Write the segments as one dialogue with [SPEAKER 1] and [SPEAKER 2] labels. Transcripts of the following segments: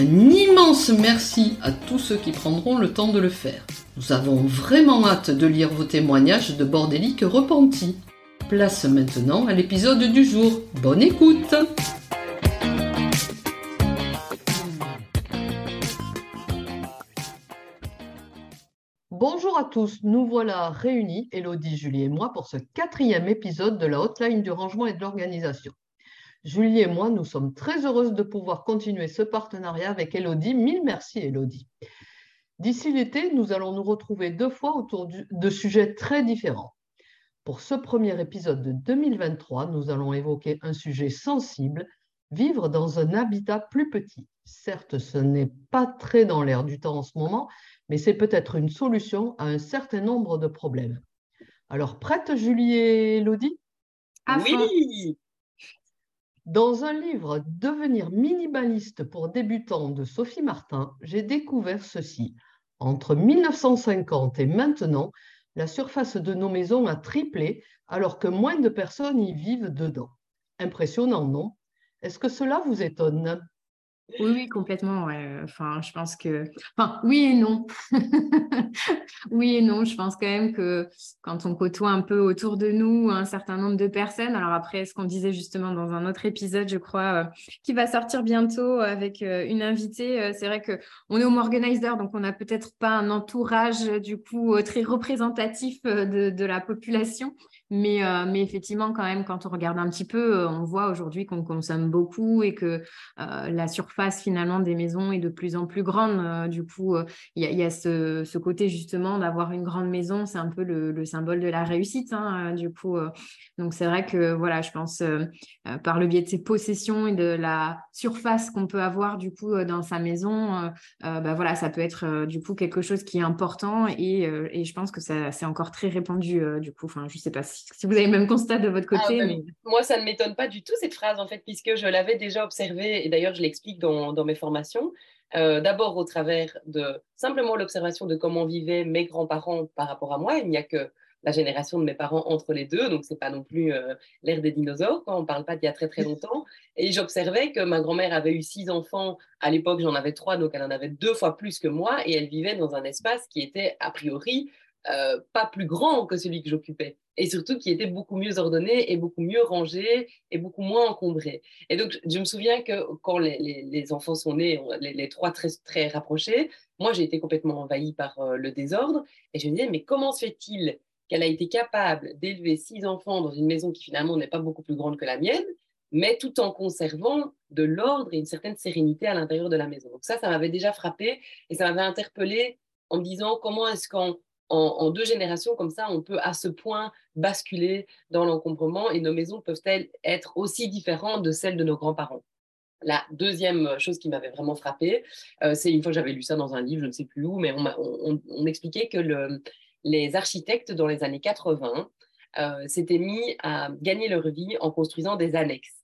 [SPEAKER 1] Un immense merci à tous ceux qui prendront le temps de le faire. Nous avons vraiment hâte de lire vos témoignages de bordéliques repentis. Place maintenant à l'épisode du jour. Bonne écoute Bonjour à tous, nous voilà réunis, Elodie, Julie et moi, pour ce quatrième épisode de la hotline du rangement et de l'organisation. Julie et moi, nous sommes très heureuses de pouvoir continuer ce partenariat avec Elodie. Mille merci, Elodie. D'ici l'été, nous allons nous retrouver deux fois autour de sujets très différents. Pour ce premier épisode de 2023, nous allons évoquer un sujet sensible, vivre dans un habitat plus petit. Certes, ce n'est pas très dans l'air du temps en ce moment, mais c'est peut-être une solution à un certain nombre de problèmes. Alors, prête, Julie et Elodie?
[SPEAKER 2] Oui
[SPEAKER 1] Dans un livre Devenir minimaliste pour débutants de Sophie Martin, j'ai découvert ceci. Entre 1950 et maintenant, la surface de nos maisons a triplé alors que moins de personnes y vivent dedans. Impressionnant, non? Est-ce que cela vous étonne?
[SPEAKER 3] Oui, oui, complètement. Enfin, je pense que. Enfin, oui et non. oui et non. Je pense quand même que quand on côtoie un peu autour de nous un certain nombre de personnes, alors après, ce qu'on disait justement dans un autre épisode, je crois, euh, qui va sortir bientôt avec euh, une invitée, euh, c'est vrai qu'on est home organizer, donc on n'a peut-être pas un entourage du coup très représentatif de, de la population. Mais, mais, effectivement, quand même, quand on regarde un petit peu, on voit aujourd'hui qu'on consomme beaucoup et que la surface finalement des maisons est de plus en plus grande. Euh, du coup, euh, il y, a, ce, côté justement d'avoir une grande maison, c'est un peu le, symbole de la réussite. Hein, euh, du coup, donc c'est vrai que voilà, je pense par le biais de ses possessions et de la surface qu'on peut avoir du coup dans sa maison, bah, voilà, ça peut être du coup quelque chose qui est important et, je pense que c'est encore très répandu du coup. Enfin, je sais pas si, vous avez le même constat de votre ah, côté. mais...
[SPEAKER 2] Moi, ça ne m'étonne pas du tout cette phrase en fait, puisque je l'avais déjà observée et d'ailleurs je l'explique dans dans, mes formations. Euh, d'abord au travers de simplement l'observation de comment vivaient mes grands-parents par rapport à moi. Il n'y a que la génération de mes parents entre les deux, donc c'est pas non plus euh, l'ère des dinosaures, quand on parle pas d'il y a très très longtemps. Et j'observais que ma grand-mère avait eu six enfants, à l'époque j'en avais trois, donc elle en avait deux fois plus que moi, et elle vivait dans un espace qui était a priori euh, pas plus grand que celui que j'occupais et surtout qui était beaucoup mieux ordonné et beaucoup mieux rangé et beaucoup moins encombré. Et donc, je me souviens que quand les, enfants sont nés, les, trois très, très rapprochés, moi, j'ai été complètement envahie par euh, le désordre et je me disais, mais comment se fait-il qu'elle a été capable d'élever six enfants dans une maison qui finalement n'est pas beaucoup plus grande que la mienne, mais tout en conservant de l'ordre et une certaine sérénité à l'intérieur de la maison? Donc ça, ça m'avait déjà frappé et ça m'avait interpellé en me disant comment est-ce qu'en en, deux générations comme ça, on peut à ce point basculer dans l'encombrement et nos maisons peuvent-elles être aussi différentes de celles de nos grands-parents? La deuxième chose qui m'avait vraiment frappée, euh, c'est une fois j'avais lu ça dans un livre, je ne sais plus où, mais on, m'expliquait que les architectes dans les années 80 euh, s'étaient mis à gagner leur vie en construisant des annexes.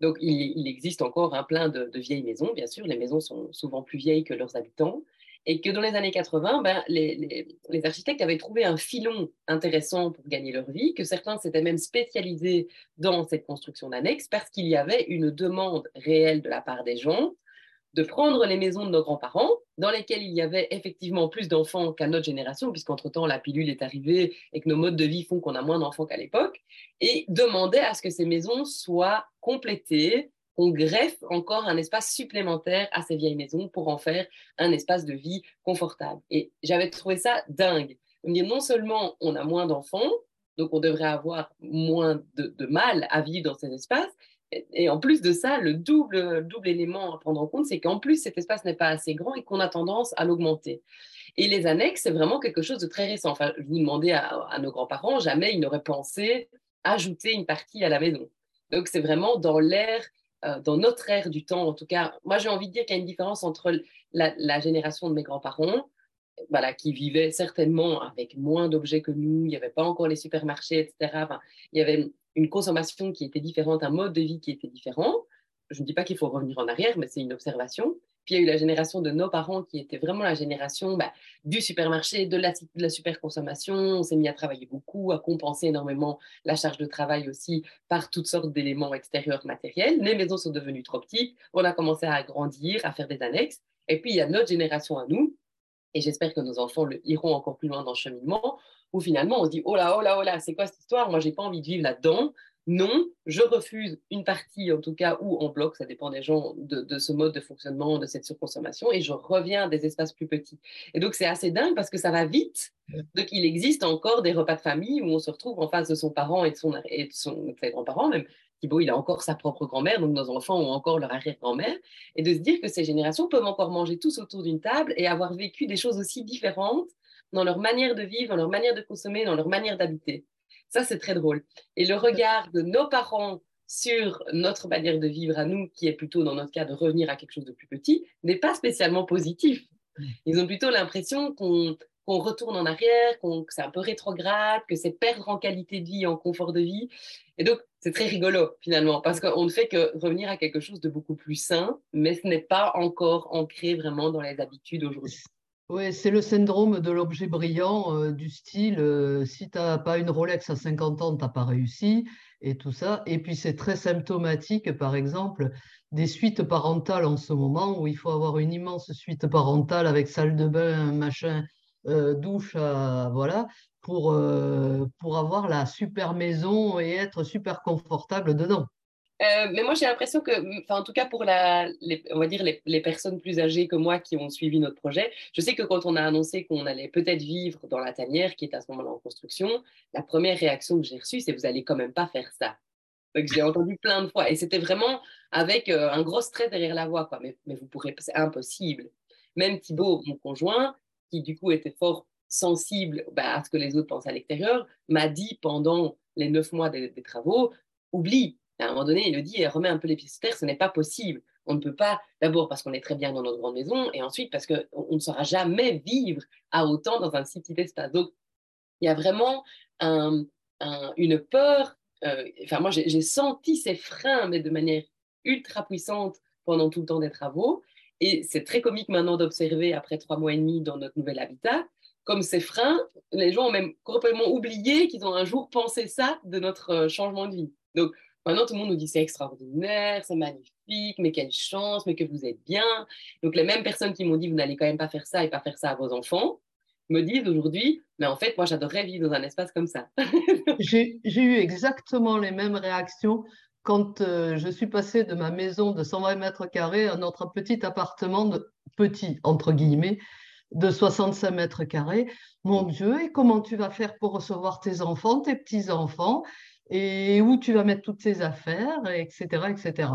[SPEAKER 2] Donc, il, existe encore un plein de, vieilles maisons, bien sûr. Les maisons sont souvent plus vieilles que leurs habitants et que dans les années 80, ben, les, architectes avaient trouvé un filon intéressant pour gagner leur vie, que certains s'étaient même spécialisés dans cette construction d'annexes parce qu'il y avait une demande réelle de la part des gens de prendre les maisons de nos grands-parents, dans lesquelles il y avait effectivement plus d'enfants qu'à notre génération, puisqu'entre-temps la pilule est arrivée et que nos modes de vie font qu'on a moins d'enfants qu'à l'époque, et demander à ce que ces maisons soient complétées on greffe encore un espace supplémentaire à ces vieilles maisons pour en faire un espace de vie confortable. Et j'avais trouvé ça dingue. non seulement on a moins d'enfants, donc on devrait avoir moins de, mal à vivre dans ces espaces, Et en plus de ça, le double, double élément à prendre en compte, c'est qu'en plus, cet espace n'est pas assez grand et qu'on a tendance à l'augmenter. Et les annexes, c'est vraiment quelque chose de très récent. Enfin, je vous demandais à, à nos grands-parents, jamais ils n'auraient pensé ajouter une partie à la maison. Donc, c'est vraiment dans l'air, euh, dans notre ère du temps, en tout cas. Moi, j'ai envie de dire qu'il y a une différence entre la, génération de mes grands-parents, voilà, qui vivaient certainement avec moins d'objets que nous, il n'y avait pas encore les supermarchés, etc. il y avait une consommation qui était différente, un mode de vie qui était différent. Je ne dis pas qu'il faut revenir en arrière, mais c'est une observation. Puis il y a eu la génération de nos parents qui était vraiment la génération bah, du supermarché, de la, superconsommation. On s'est mis à travailler beaucoup, à compenser énormément la charge de travail aussi par toutes sortes d'éléments extérieurs matériels. Les maisons sont devenues trop petites. On a commencé à agrandir, à faire des annexes. Et puis il y a notre génération à nous, et j'espère que nos enfants le, iront encore plus loin dans le cheminement, où finalement on se dit oh là, oh là, oh là, c'est quoi cette histoire? Moi, j'ai pas envie de vivre là-dedans non, je refuse une partie, en tout cas, ou en bloc, ça dépend des gens, de, ce mode de fonctionnement, de cette surconsommation, et je reviens à des espaces plus petits. Et donc, c'est assez dingue parce que ça va vite. Donc, il existe encore des repas de famille où on se retrouve en face de son parent et de son, et de son ses grands-parents, même. Thibaut, il a encore sa propre grand-mère, donc nos enfants ont encore leur arrière-grand-mère, et de se dire que ces générations peuvent encore manger tous autour d'une table et avoir vécu des choses aussi différentes dans leur manière de vivre, dans leur manière de consommer, dans leur manière d'habiter. Ça, c'est très drôle. Et le regard de nos parents sur notre manière de vivre à nous, qui est plutôt dans notre cas de revenir à quelque chose de plus petit, n'est pas spécialement positif. Ils ont plutôt l'impression qu'on retourne en arrière, que c'est un peu rétrograde, que c'est perdre en qualité de vie, en confort de vie. Et donc, c'est très rigolo finalement, parce qu'on ne fait que revenir à quelque chose de beaucoup plus sain, mais ce n'est pas encore ancré vraiment dans les habitudes aujourd'hui.
[SPEAKER 1] Oui, c'est le syndrome de l'objet brillant, euh, du style euh, si tu n'as pas une Rolex à 50 ans, tu n'as pas réussi, et tout ça. Et puis c'est très symptomatique, par exemple, des suites parentales en ce moment, où il faut avoir une immense suite parentale avec salle de bain, machin, euh, douche, voilà, pour, pour avoir la super maison et être super confortable dedans.
[SPEAKER 2] Euh, mais moi, j'ai l'impression que, en tout cas pour la, les, on va dire les, personnes plus âgées que moi qui ont suivi notre projet, je sais que quand on a annoncé qu'on allait peut-être vivre dans la tanière qui est à ce moment-là en construction, la première réaction que j'ai reçue, c'est vous allez quand même pas faire ça. Donc j'ai entendu plein de fois et c'était vraiment avec euh, un gros trait derrière la voix, quoi. Mais, vous pourrez, c'est impossible. Même Thibaut, mon conjoint, qui du coup était fort sensible bah, à ce que les autres pensent à l'extérieur, m'a dit pendant les neuf mois des travaux, oublie, à un moment donné, il le dit, et remet un peu les pieds sur terre, ce n'est pas possible. On ne peut pas, d'abord parce qu'on est très bien dans notre grande maison, et ensuite parce qu'on ne saura jamais vivre à autant dans un si petit espace. Donc, il y a vraiment une peur. Euh, enfin, moi, j'ai senti ces freins, mais de manière ultra puissante pendant tout le temps des travaux. Et c'est très comique maintenant d'observer, après trois mois et demi dans notre nouvel habitat, comme ces freins, les gens ont même complètement oublié qu'ils ont un jour pensé ça de notre euh, changement de vie. Donc, Maintenant, tout le monde nous dit c'est extraordinaire, c'est magnifique, mais quelle chance, mais que vous êtes bien. Donc, les mêmes personnes qui m'ont dit vous n'allez quand même pas faire ça et pas faire ça à vos enfants, me disent aujourd'hui, mais en fait, moi, j'adorerais vivre dans un espace comme ça.
[SPEAKER 1] J'ai eu exactement les mêmes réactions quand euh, je suis passée de ma maison de 120 mètres carrés à notre petit appartement, de, petit entre guillemets, de 65 mètres carrés. Mon Dieu, et comment tu vas faire pour recevoir tes enfants, tes petits-enfants? Et où tu vas mettre toutes tes affaires, etc. etc.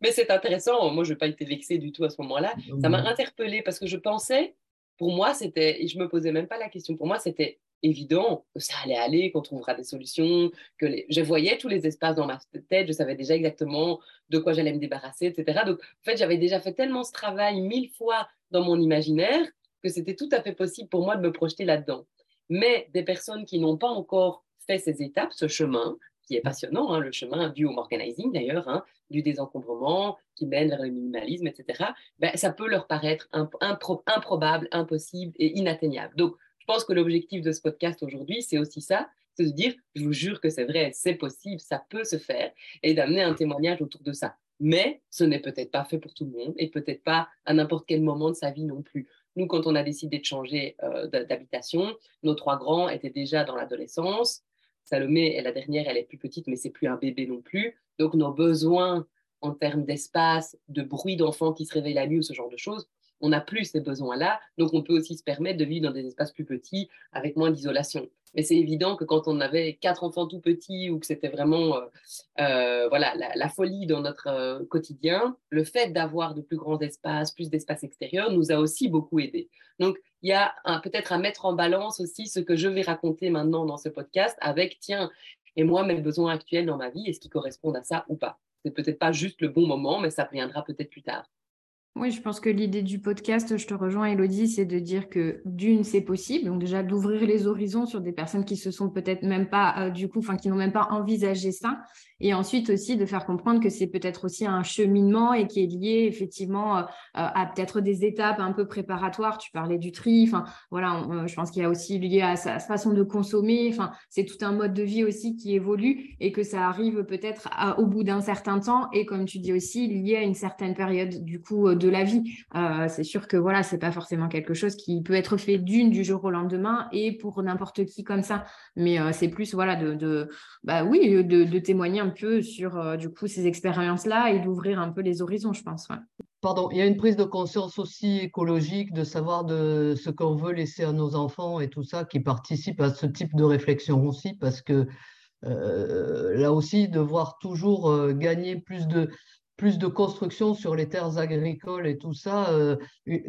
[SPEAKER 2] Mais c'est intéressant. Moi, je n'ai pas été vexée du tout à ce moment-là. Ça m'a interpellée parce que je pensais, pour moi, c'était, et je ne me posais même pas la question, pour moi, c'était évident que ça allait aller, qu'on trouvera des solutions, que je voyais tous les espaces dans ma tête, je savais déjà exactement de quoi j'allais me débarrasser, etc. Donc, en fait, j'avais déjà fait tellement ce travail mille fois dans mon imaginaire que c'était tout à fait possible pour moi de me projeter là-dedans. Mais des personnes qui n'ont pas encore ces étapes, ce chemin, qui est passionnant, hein, le chemin du home organizing d'ailleurs, hein, du désencombrement qui mène vers le minimalisme, etc., ben, ça peut leur paraître improbable, impossible et inatteignable. Donc, je pense que l'objectif de ce podcast aujourd'hui, c'est aussi ça, c'est de dire, je vous jure que c'est vrai, c'est possible, ça peut se faire, et d'amener un témoignage autour de ça. Mais ce n'est peut-être pas fait pour tout le monde, et peut-être pas à n'importe quel moment de sa vie non plus. Nous, quand on a décidé de changer euh, d'habitation, nos trois grands étaient déjà dans l'adolescence, Salomé est la dernière, elle est plus petite, mais c'est plus un bébé non plus. Donc nos besoins en termes d'espace, de bruit d'enfants qui se réveillent la nuit ou ce genre de choses, on n'a plus ces besoins-là, donc on peut aussi se permettre de vivre dans des espaces plus petits avec moins d'isolation. Mais c'est évident que quand on avait quatre enfants tout petits ou que c'était vraiment euh, euh, voilà, la, folie dans notre euh, quotidien, le fait d'avoir de plus grands espaces, plus d'espaces extérieurs, nous a aussi beaucoup aidé. Donc, il y a peut-être à mettre en balance aussi ce que je vais raconter maintenant dans ce podcast avec, tiens, et moi, mes besoins actuels dans ma vie, est-ce qu'ils correspondent à ça ou pas? C'est peut-être pas juste le bon moment, mais ça viendra peut-être plus tard.
[SPEAKER 3] Oui, je pense que l'idée du podcast, je te rejoins, Elodie, c'est de dire que d'une, c'est possible. Donc déjà d'ouvrir les horizons sur des personnes qui se sont peut-être même pas, euh, du coup, enfin, qui n'ont même pas envisagé ça. Et ensuite aussi de faire comprendre que c'est peut-être aussi un cheminement et qui est lié effectivement euh, à peut-être des étapes un peu préparatoires. Tu parlais du tri. Enfin, voilà, euh, je pense qu'il y a aussi lié à sa façon de consommer. Enfin, c'est tout un mode de vie aussi qui évolue et que ça arrive peut-être au bout d'un certain temps. Et comme tu dis aussi, lié à une certaine période du coup de la vie. Euh, c'est sûr que voilà, c'est pas forcément quelque chose qui peut être fait d'une du jour au lendemain et pour n'importe qui comme ça. Mais euh, c'est plus voilà de, bah oui de, témoigner un peu sur euh, du coup ces expériences là et d'ouvrir un peu les horizons, je pense.
[SPEAKER 1] Pardon, il y a une prise de conscience aussi écologique de savoir de ce qu'on veut laisser à nos enfants et tout ça qui participe à ce type de réflexion aussi parce que là aussi, devoir toujours gagner plus de, plus de construction sur les terres agricoles et tout ça, euh,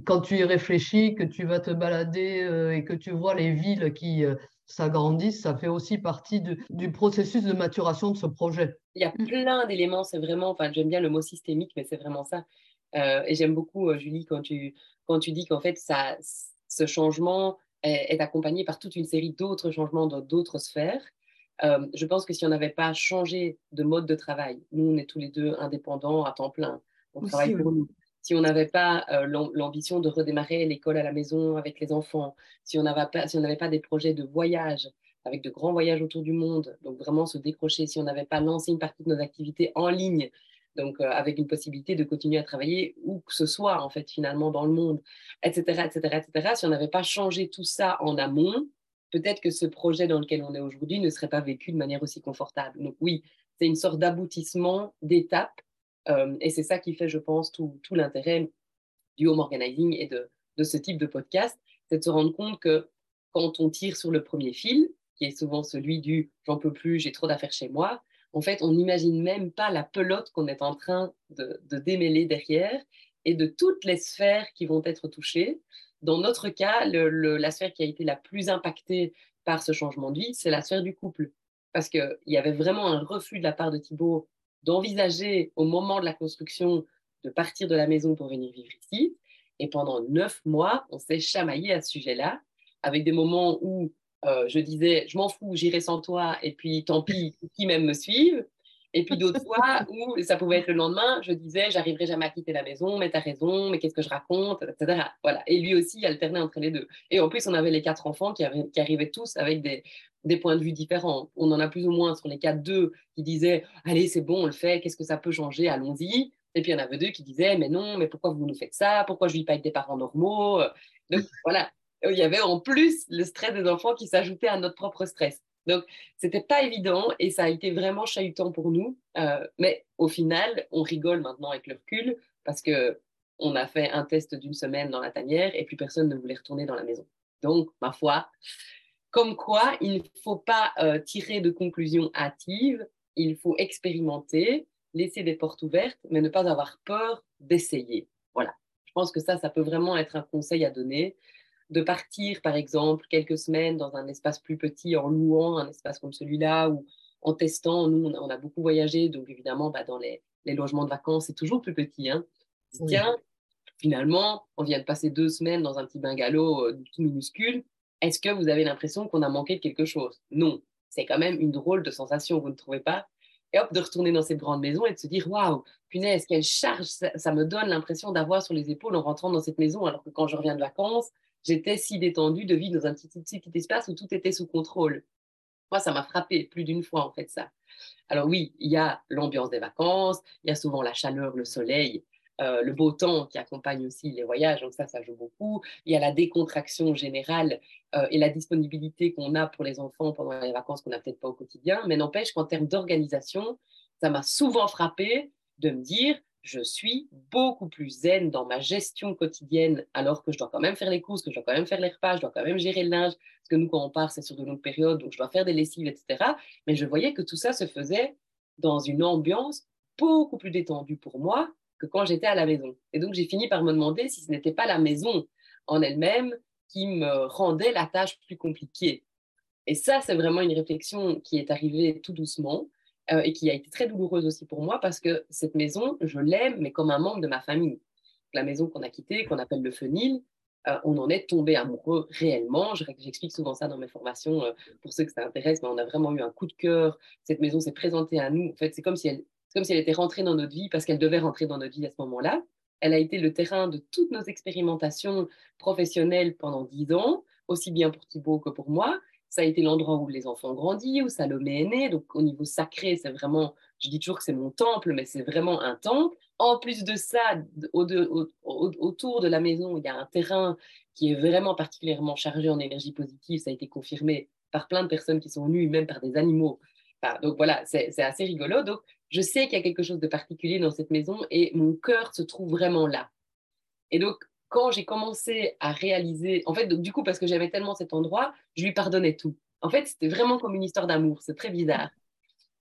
[SPEAKER 1] quand tu y réfléchis, que tu vas te balader euh, et que tu vois les villes qui euh, s'agrandissent, ça fait aussi partie du processus de maturation de ce projet.
[SPEAKER 2] Il y a plein d'éléments, c'est vraiment, enfin j'aime bien le mot systémique, mais c'est vraiment ça. et j'aime beaucoup, Julie, quand tu, quand tu dis qu'en fait, ça, ce changement est accompagné par toute une série d'autres changements dans d'autres sphères. Euh, je pense que si on n'avait pas changé de mode de travail, nous, on est tous les deux indépendants à temps plein, on travaille pour nous. Si on n'avait pas euh, l'ambition de redémarrer l'école à la maison avec les enfants, si on n'avait pas, si pas des projets de voyage, avec de grands voyages autour du monde, donc vraiment se décrocher, si on n'avait pas lancé une partie de nos activités en ligne, donc euh, avec une possibilité de continuer à travailler où que ce soit en fait finalement dans le monde, etc., etc., etc. Si on n'avait pas changé tout ça en amont, peut-être que ce projet dans lequel on est aujourd'hui ne serait pas vécu de manière aussi confortable. Donc oui, c'est une sorte d'aboutissement, d'étape, euh, et c'est ça qui fait, je pense, tout, l'intérêt du home organizing et de, ce type de podcast, c'est de se rendre compte que quand on tire sur le premier fil, qui est souvent celui du j'en peux plus, j'ai trop d'affaires chez moi, en fait, on n'imagine même pas la pelote qu'on est en train de, de démêler derrière et de toutes les sphères qui vont être touchées. Dans notre cas, la sphère qui a été la plus impactée par ce changement de vie, c'est la sphère du couple. Parce qu'il y avait vraiment un refus de la part de Thibault d'envisager au moment de la construction de partir de la maison pour venir vivre ici. Et pendant neuf mois, on s'est chamaillé à ce sujet-là, avec des moments où euh, je disais, je m'en fous, j'irai sans toi, et puis tant pis, qui même me suivent. Et puis d'autres fois où ça pouvait être le lendemain, je disais, j'arriverai jamais à quitter la maison, mais tu as raison, mais qu'est-ce que je raconte, etc. Voilà. Et lui aussi, il alternait entre les deux. Et en plus, on avait les quatre enfants qui, arrivaient tous avec des, des, points de vue différents. On en a plus ou moins sur les quatre, deux qui disaient, allez, c'est bon, on le fait, qu'est-ce que ça peut changer, allons-y. Et puis il y en avait deux qui disaient, mais non, mais pourquoi vous nous faites ça? Pourquoi je ne vis pas avec des parents normaux? Donc voilà, il y avait en plus le stress des enfants qui s'ajoutait à notre propre stress. Donc, c'était pas évident et ça a été vraiment chahutant pour nous. Euh, mais au final, on rigole maintenant avec le recul parce que on a fait un test d'une semaine dans la tanière et plus personne ne voulait retourner dans la maison. Donc, ma foi, comme quoi, il ne faut pas euh, tirer de conclusions hâtives, il faut expérimenter, laisser des portes ouvertes, mais ne pas avoir peur d'essayer. Voilà. Je pense que ça, ça peut vraiment être un conseil à donner de partir, par exemple, quelques semaines dans un espace plus petit en louant un espace comme celui-là ou en testant. Nous, on a, beaucoup voyagé, donc évidemment, bah, dans les, logements de vacances, c'est toujours plus petit. Hein. Tiens, finalement, on vient de passer deux semaines dans un petit bungalow euh, tout minuscule. Est-ce que vous avez l'impression qu'on a manqué de quelque chose? Non. C'est quand même une drôle de sensation, vous ne trouvez pas? Et hop, de retourner dans cette grande maison et de se dire waouh, punaise, quelle charge ça, ça me donne l'impression d'avoir sur les épaules en rentrant dans cette maison, alors que quand je reviens de vacances, j'étais si détendue de vivre dans un petit, petit, espace où tout était sous contrôle. Moi, ça m'a frappé plus d'une fois, en fait, ça. Alors oui, il y a l'ambiance des vacances, il y a souvent la chaleur, le soleil, euh, le beau temps qui accompagne aussi les voyages, donc ça, ça joue beaucoup. Il y a la décontraction générale euh, et la disponibilité qu'on a pour les enfants pendant les vacances qu'on n'a peut-être pas au quotidien. Mais n'empêche qu'en termes d'organisation, ça m'a souvent frappé de me dire, je suis beaucoup plus zen dans ma gestion quotidienne, alors que je dois quand même faire les courses, que je dois quand même faire les repas, je dois quand même gérer le linge, parce que nous, quand on part, c'est sur de longues périodes, donc je dois faire des lessives, etc. Mais je voyais que tout ça se faisait dans une ambiance beaucoup plus détendue pour moi que quand j'étais à la maison. Et donc, j'ai fini par me demander si ce n'était pas la maison en elle-même qui me rendait la tâche plus compliquée. Et ça, c'est vraiment une réflexion qui est arrivée tout doucement euh, et qui a été très douloureuse aussi pour moi parce que cette maison, je l'aime, mais comme un membre de ma famille. La maison qu'on a quittée, qu'on appelle le Fenil, euh, on en est tombé amoureux réellement. J'explique souvent ça dans mes formations euh, pour ceux que ça intéresse, mais on a vraiment eu un coup de cœur. Cette maison s'est présentée à nous. En fait, c'est comme si elle, comme si elle était rentrée dans notre vie parce qu'elle devait rentrer dans notre vie à ce moment-là. Elle a été le terrain de toutes nos expérimentations professionnelles pendant dix ans, aussi bien pour Thibault que pour moi. Ça a été l'endroit où les enfants ont grandi, où Salomé est né. Donc, au niveau sacré, c'est vraiment, je dis toujours que c'est mon temple, mais c'est vraiment un temple. En plus de ça, autour de la maison, il y a un terrain qui est vraiment particulièrement chargé en énergie positive. Ça a été confirmé par plein de personnes qui sont venues, même par des animaux. donc voilà, c'est assez rigolo. Donc, je sais qu'il y a quelque chose de particulier dans cette maison et mon cœur se trouve vraiment là. Et donc, quand j'ai commencé à réaliser, en fait, du coup, parce que j'avais tellement cet endroit, je lui pardonnais tout. En fait, c'était vraiment comme une histoire d'amour. C'est très bizarre.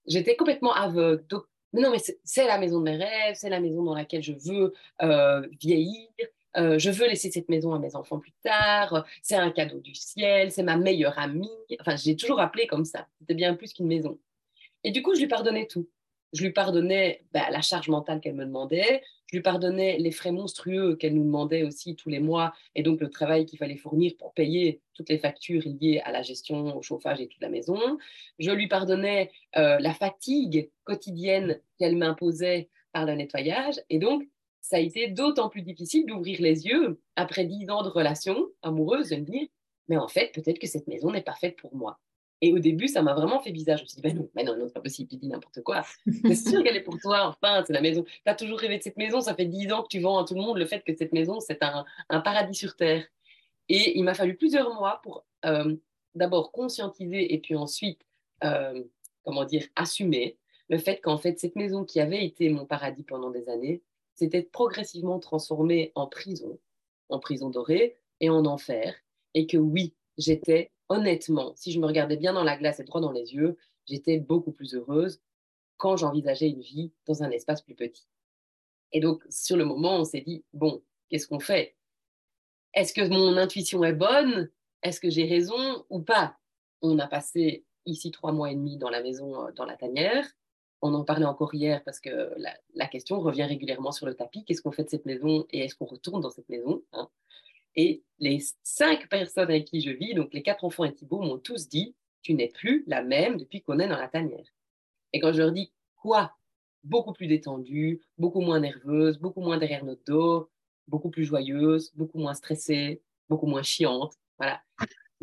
[SPEAKER 2] J'étais complètement aveugle. Donc, mais non, mais c'est la maison de mes rêves, c'est la maison dans laquelle je veux euh, vieillir. Euh, je veux laisser cette maison à mes enfants plus tard. C'est un cadeau du ciel, c'est ma meilleure amie. Enfin, j'ai toujours appelé comme ça. C'était bien plus qu'une maison. Et du coup, je lui pardonnais tout. Je lui pardonnais bah, la charge mentale qu'elle me demandait. Je lui pardonnais les frais monstrueux qu'elle nous demandait aussi tous les mois et donc le travail qu'il fallait fournir pour payer toutes les factures liées à la gestion, au chauffage et toute la maison. Je lui pardonnais euh, la fatigue quotidienne qu'elle m'imposait par le nettoyage. Et donc, ça a été d'autant plus difficile d'ouvrir les yeux après dix ans de relation amoureuse, de me dire, mais en fait, peut-être que cette maison n'est pas faite pour moi. Et au début, ça m'a vraiment fait bizarre. Je me suis dit, ben non, ben non, non c'est pas possible, tu dis n'importe quoi. C'est sûr qu'elle est pour toi, enfin, c'est la maison. Tu as toujours rêvé de cette maison, ça fait dix ans que tu vends à tout le monde le fait que cette maison, c'est un, un, paradis sur Terre. Et il m'a fallu plusieurs mois pour euh, d'abord conscientiser et puis ensuite, euh, comment dire, assumer le fait qu'en fait, cette maison qui avait été mon paradis pendant des années, s'était progressivement transformée en prison, en prison dorée et en enfer. Et que oui, j'étais honnêtement, si je me regardais bien dans la glace et droit dans les yeux, j'étais beaucoup plus heureuse quand j'envisageais une vie dans un espace plus petit. Et donc, sur le moment, on s'est dit, bon, qu'est-ce qu'on fait? Est-ce que mon intuition est bonne? Est-ce que j'ai raison ou pas? On a passé ici trois mois et demi dans la maison, euh, dans la tanière. On en parlait encore hier parce que la, question revient régulièrement sur le tapis. Qu'est-ce qu'on fait de cette maison et est-ce qu'on retourne dans cette maison hein? Et les cinq personnes avec qui je vis, donc les quatre enfants et Thibault, m'ont tous dit Tu n'es plus la même depuis qu'on est dans la tanière. Et quand je leur dis Quoi? Beaucoup plus détendue, beaucoup moins nerveuse, beaucoup moins derrière notre dos, beaucoup plus joyeuse, beaucoup moins stressée, beaucoup moins chiante. Voilà.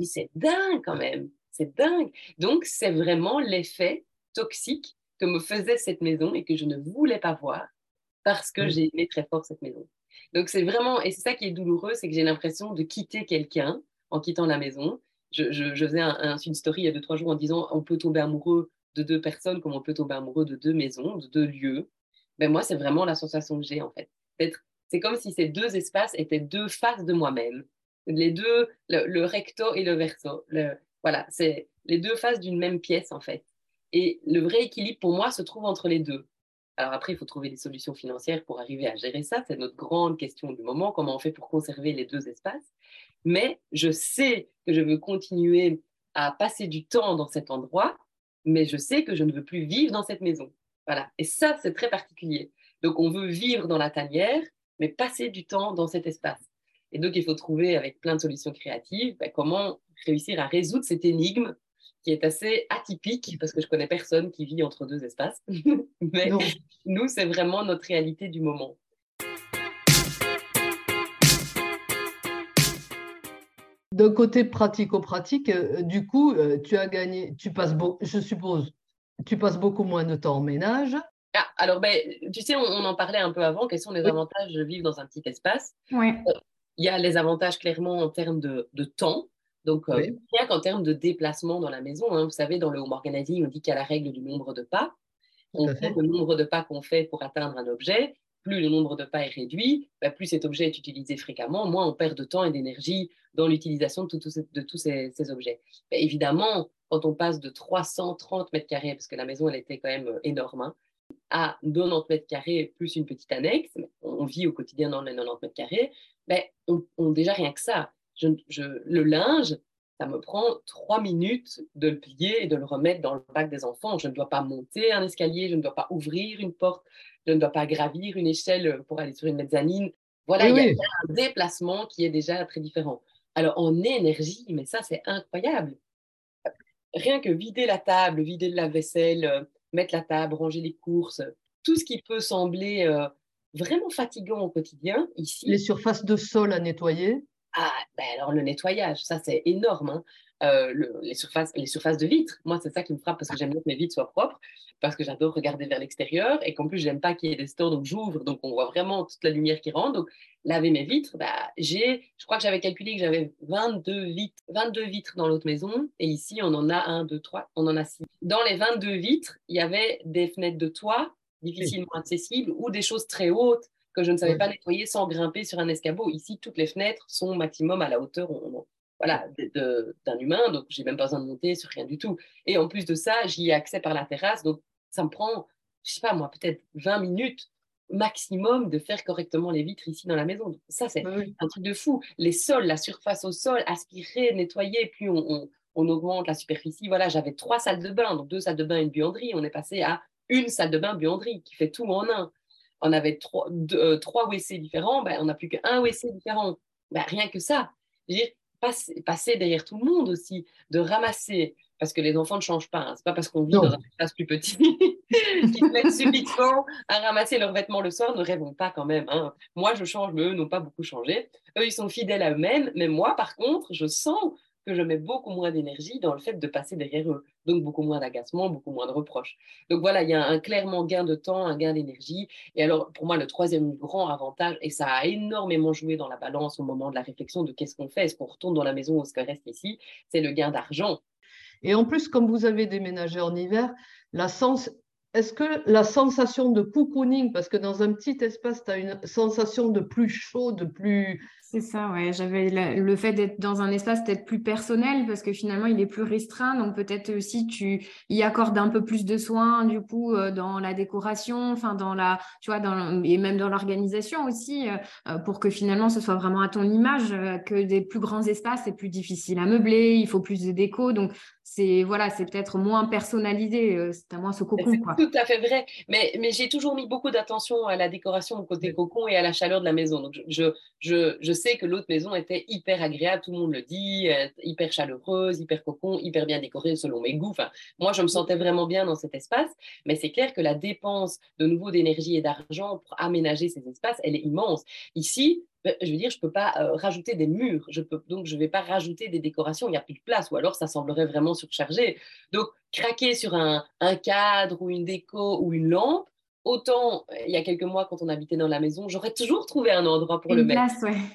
[SPEAKER 2] C'est dingue quand même. C'est dingue. Donc, c'est vraiment l'effet toxique que me faisait cette maison et que je ne voulais pas voir parce que j'ai aimé très fort cette maison. Donc c'est vraiment, et c'est ça qui est douloureux, c'est que j'ai l'impression de quitter quelqu'un en quittant la maison. Je, faisais une story il y a deux, trois jours en disant on peut tomber amoureux de deux personnes comme on peut tomber amoureux de deux maisons, de deux lieux. Ben moi, c'est vraiment la sensation que j'ai en fait. C'est comme si ces deux espaces étaient deux faces de moi-même. Les deux, le, recto et le verso. Voilà, c'est les deux faces d'une même pièce en fait. Et le vrai équilibre pour moi se trouve entre les deux. Alors après, il faut trouver des solutions financières pour arriver à gérer ça. C'est notre grande question du moment, comment on fait pour conserver les deux espaces? Mais je sais que je veux continuer à passer du temps dans cet endroit, mais je sais que je ne veux plus vivre dans cette maison. Voilà. Et ça, c'est très particulier. Donc, on veut vivre dans la tanière, mais passer du temps dans cet espace. Et donc, il faut trouver, avec plein de solutions créatives, ben, comment réussir à résoudre cette énigme qui est assez atypique parce que je connais personne qui vit entre deux espaces. Mais nous, c'est vraiment notre réalité du moment.
[SPEAKER 1] D'un côté pratico-pratique, euh, du coup, euh, tu as gagné, tu passes, je suppose, tu passes beaucoup moins de temps en ménage.
[SPEAKER 2] Ah, alors, ben, tu sais, on, en parlait un peu avant. Quels sont les avantages de vivre dans un petit espace?
[SPEAKER 3] Oui.
[SPEAKER 2] Euh, il y a les avantages clairement en termes de, de temps. Donc, euh, rien qu'en termes de déplacement dans la maison, hein, vous savez, dans le home organizing, on dit qu'il y a la règle du nombre de pas. On fait le nombre de pas qu'on fait pour atteindre un objet, plus le nombre de pas est réduit, bah, plus cet objet est utilisé fréquemment, moins on perd de temps et d'énergie dans l'utilisation de, tous ces, objets. évidemment, quand on passe de 330 mètres carrés, parce que la maison, elle était quand même euh, énorme, hein, à 90 mètres carrés plus une petite annexe, on vit au quotidien dans les 90 mètres carrés, ben, on, déjà rien que ça. Le linge, ça me prend trois minutes de le plier et de le remettre dans le bac des enfants. Je ne dois pas monter un escalier, je ne dois pas ouvrir une porte, je ne dois pas gravir une échelle pour aller sur une mezzanine. Voilà, il y a un déplacement qui est déjà très différent. Alors, en énergie, mais ça, c'est incroyable. Rien que vider la table, vider la vaisselle, euh, mettre la table, ranger les courses, tout ce qui peut sembler euh, vraiment fatigant au quotidien, ici.
[SPEAKER 1] Les surfaces de sol à nettoyer.
[SPEAKER 2] Ah, ben alors le nettoyage, ça c'est énorme. Hein. Euh, les, surfaces, les surfaces de vitres, moi c'est ça qui me frappe parce que j'aime bien que mes vitres soient propres, parce que j'adore regarder vers l'extérieur et qu'en plus j'aime pas qu'il y ait des stores, donc j'ouvre, donc on voit vraiment toute la lumière qui rentre. Donc laver mes vitres, bah, j'ai, je crois que j'avais calculé que j'avais 22 vitres, 22 vitres dans l'autre maison et ici on en a 1, 2, 3, on en a 6. Dans les 22 vitres, il y avait des fenêtres de toit difficilement accessibles ou des choses très hautes que je ne savais pas nettoyer sans grimper sur un escabeau. Ici, toutes les fenêtres sont maximum à la hauteur voilà, d'un humain, donc j'ai même pas besoin de monter sur rien du tout. Et en plus de ça, j'y ai accès par la terrasse, donc ça me prend, je sais pas moi, peut-être 20 minutes maximum de faire correctement les vitres ici dans la maison. ça, c'est un truc de fou. Les sols, la surface au sol, aspirer, nettoyer, puis on, on augmente la superficie. Voilà, j'avais trois salles de bain, donc deux salles de bain et une buanderie. On est passé à une salle de bain buanderie qui fait tout en un on avait trois, euh, trois WC différents, ben, on n'a plus qu'un WC différent. Ben, rien que ça. Dire, passer, derrière tout le monde aussi, de ramasser, parce que les enfants ne changent pas. Hein. Ce n'est pas parce qu'on vit dans un espace plus petit qu'ils se mettent subitement à ramasser leurs vêtements le soir. Ne rêvons pas quand même. Hein. Moi, je change, mais eux n'ont pas beaucoup changé. Eux, ils sont fidèles à eux-mêmes. Mais moi, par contre, je sens que je mets beaucoup moins d'énergie dans le fait de passer derrière eux. Donc beaucoup moins d'agacement, beaucoup moins de reproches. Donc voilà, il y a un clairement gain de temps, un gain d'énergie. Et alors pour moi, le troisième grand avantage, et ça a énormément joué dans la balance au moment de la réflexion de qu'est-ce qu'on fait, est-ce qu'on retourne dans la maison ou est-ce qu'on reste ici, c'est le gain d'argent.
[SPEAKER 1] Et en plus, comme vous avez déménagé en hiver, la est-ce que la sensation de cocooning, parce que dans un petit espace, tu as une sensation de plus chaud, de plus
[SPEAKER 3] c'est ça, ouais. J'avais le fait d'être dans un espace peut-être plus personnel parce que finalement il est plus restreint, donc peut-être aussi tu y accordes un peu plus de soins du coup euh, dans la décoration, enfin dans la, tu vois, dans et même dans l'organisation aussi, euh, euh, pour que finalement ce soit vraiment à ton image. que des plus grands espaces c'est plus difficile à meubler, il faut plus de déco, donc c'est voilà, c'est peut-être moins personnalisé, c'est à moins ce cocon.
[SPEAKER 2] C'est tout à fait vrai, mais, mais j'ai toujours mis beaucoup d'attention à la décoration au côté cocon et à la chaleur de la maison. Donc je, je, je sais que l'autre maison était hyper agréable, tout le monde le dit, euh, hyper chaleureuse, hyper cocon, hyper bien décorée selon mes goûts. Enfin, moi, je me sentais vraiment bien dans cet espace, mais c'est clair que la dépense de nouveau d'énergie et d'argent pour aménager ces espaces, elle est immense. Ici, ben, je veux dire, je ne peux pas euh, rajouter des murs, je peux, donc je ne vais pas rajouter des décorations, il n'y a plus de place, ou alors ça semblerait vraiment surchargé. Donc, craquer sur un, un cadre ou une déco ou une lampe, autant il y a quelques mois quand on habitait dans la maison, j'aurais toujours trouvé un endroit pour le mettre.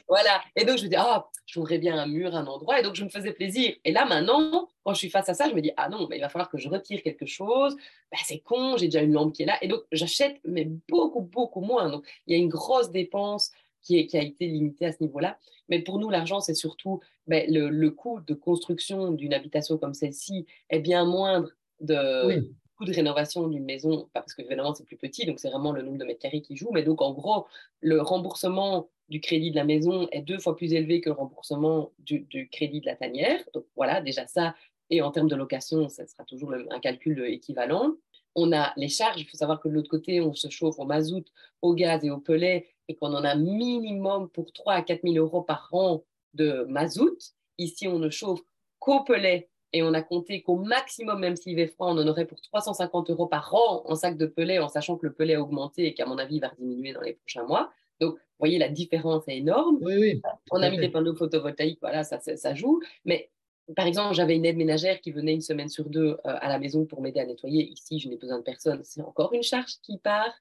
[SPEAKER 2] Voilà. Et donc je me dis ah, je voudrais bien un mur, un endroit. Et donc je me faisais plaisir. Et là maintenant, quand je suis face à ça, je me dis ah non, mais il va falloir que je retire quelque chose. Ben, c'est con, j'ai déjà une lampe qui est là. Et donc j'achète mais beaucoup beaucoup moins. Donc il y a une grosse dépense qui, est, qui a été limitée à ce niveau-là. Mais pour nous, l'argent, c'est surtout ben, le, coût de construction d'une habitation comme celle-ci est bien moindre de, de rénovation d'une maison, parce que évidemment c'est plus petit, donc c'est vraiment le nombre de mètres carrés qui joue, mais donc en gros, le remboursement du crédit de la maison est deux fois plus élevé que le remboursement du, crédit de la tanière. Donc voilà, déjà ça, et en termes de location, ça sera toujours un calcul équivalent. On a les charges, il faut savoir que de l'autre côté, on se chauffe au mazout, au gaz et au pellet, et qu'on en a minimum pour 3 à 4 000 euros par an de mazout. Ici, on ne chauffe qu'au pellet et on a compté qu'au maximum, même s'il fait froid, on en aurait pour 350 euros par an en sac de pellet, en sachant que le pellet a augmenté et qu'à mon avis, il va diminuer dans les prochains mois. Donc, vous voyez, la différence est énorme.
[SPEAKER 1] Oui, oui,
[SPEAKER 2] on a mis des panneaux photovoltaïques, voilà, ça, ça, joue. Mais par exemple, j'avais une aide ménagère qui venait une semaine sur deux euh, à la maison pour m'aider à nettoyer. Ici, je n'ai besoin de personne. C'est encore une charge qui part.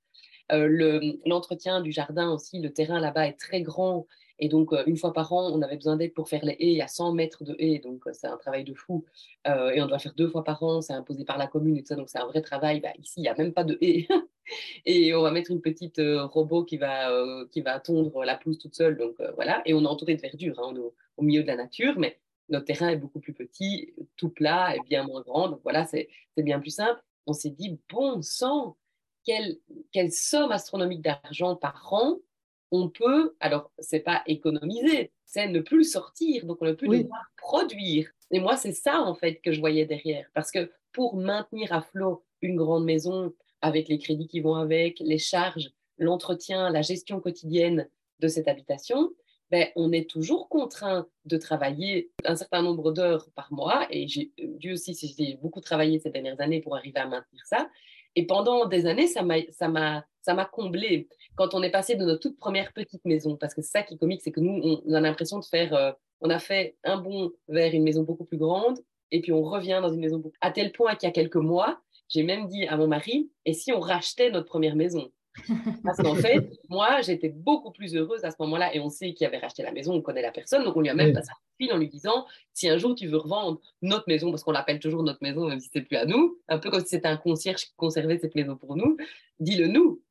[SPEAKER 2] Euh, l'entretien du jardin aussi, le terrain là-bas est très grand et donc, euh, une fois par an, on avait besoin d'aide pour faire les haies. Il y a 100 mètres de haies, donc euh, c'est un travail de fou. Euh, et on doit faire deux fois par an, c'est imposé par la commune et tout ça, donc c'est un vrai travail. Bah, ici, il n'y a même pas de haies. et on va mettre une petite robot qui va, qui va tondre la pelouse toute seule. Donc voilà, et on est entouré de verdure, hein, on est au, milieu de la nature, mais notre terrain est beaucoup plus petit, tout plat et bien moins grand. Donc voilà, c'est bien plus simple. On s'est dit, bon sang, quelle, quelle somme astronomique d'argent par an on peut, alors c'est pas économiser, c'est ne plus le sortir, donc on ne peut plus devoir produire. Et moi, c'est ça en fait que je voyais derrière, parce que pour maintenir à flot une grande maison avec les crédits qui vont avec, les charges, l'entretien, la gestion quotidienne de cette habitation, ben, on est toujours contraint de travailler un certain nombre d'heures par mois. Et j'ai dû aussi, j'ai beaucoup travaillé ces dernières années pour arriver à maintenir ça. Et pendant des années, ça m'a comblé. Quand on est passé de notre toute première petite maison, parce que c'est ça qui est comique, c'est que nous, on, a l'impression de faire, euh, on a fait un bond vers une maison beaucoup plus grande, et puis on revient dans une maison beaucoup, à tel point qu'il y a quelques mois, j'ai même dit à mon mari, et si on rachetait notre première maison? Parce qu'en fait, moi, j'étais beaucoup plus heureuse à ce moment-là, et on sait qui avait racheté la maison, on connaît la personne, donc on lui a même passé un fil en lui disant, si un jour tu veux revendre notre maison, parce qu'on l'appelle toujours notre maison, même si c'est plus à nous, un peu comme si c'était un concierge qui conservait cette maison pour nous, dis-le nous.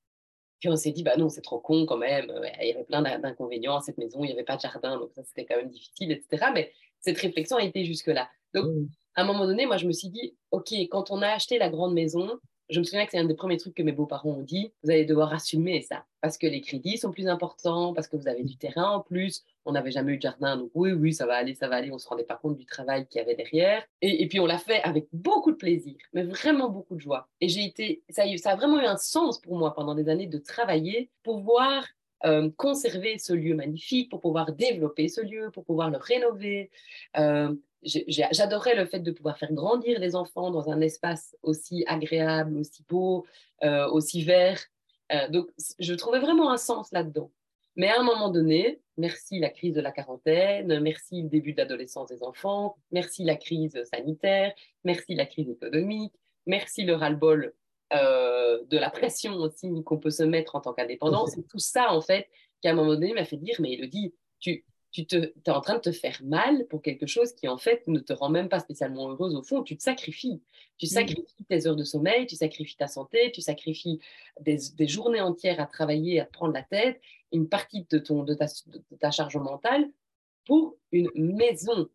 [SPEAKER 2] Puis on s'est dit, bah non, c'est trop con quand même, il y avait plein d'inconvénients à cette maison, il n'y avait pas de jardin, donc ça c'était quand même difficile, etc. Mais cette réflexion a été jusque-là. Donc, à un moment donné, moi, je me suis dit, OK, quand on a acheté la grande maison, je me souviens que c'est un des premiers trucs que mes beaux-parents ont dit, vous allez devoir assumer ça, parce que les crédits sont plus importants, parce que vous avez du terrain en plus, on n'avait jamais eu de jardin, donc oui, oui, ça va aller, ça va aller, on ne se rendait pas compte du travail qu'il y avait derrière. Et, puis on l'a fait avec beaucoup de plaisir, mais vraiment beaucoup de joie. Et j'ai été, ça, a vraiment eu un sens pour moi pendant des années de travailler pour voir euh, conserver ce lieu magnifique, pour pouvoir développer ce lieu, pour pouvoir le rénover, euh, j'adorais le fait de pouvoir faire grandir les enfants dans un espace aussi agréable, aussi beau, euh, aussi vert. Euh, donc, je trouvais vraiment un sens là-dedans. Mais à un moment donné, merci la crise de la quarantaine, merci le début de l'adolescence des enfants, merci la crise sanitaire, merci la crise économique, merci le ras-le-bol euh, de la pression aussi qu'on peut se mettre en tant qu'indépendant. C'est tout ça, en fait, qui à un moment donné m'a fait dire, mais Elodie, tu, tu te, es en train de te faire mal pour quelque chose qui en fait ne te rend même pas spécialement heureuse au fond. Tu te sacrifies. Tu sacrifies tes heures de sommeil, tu sacrifies ta santé, tu sacrifies des, journées entières à travailler, à te prendre la tête, une partie de, ton, de, ta, charge mentale pour une maison.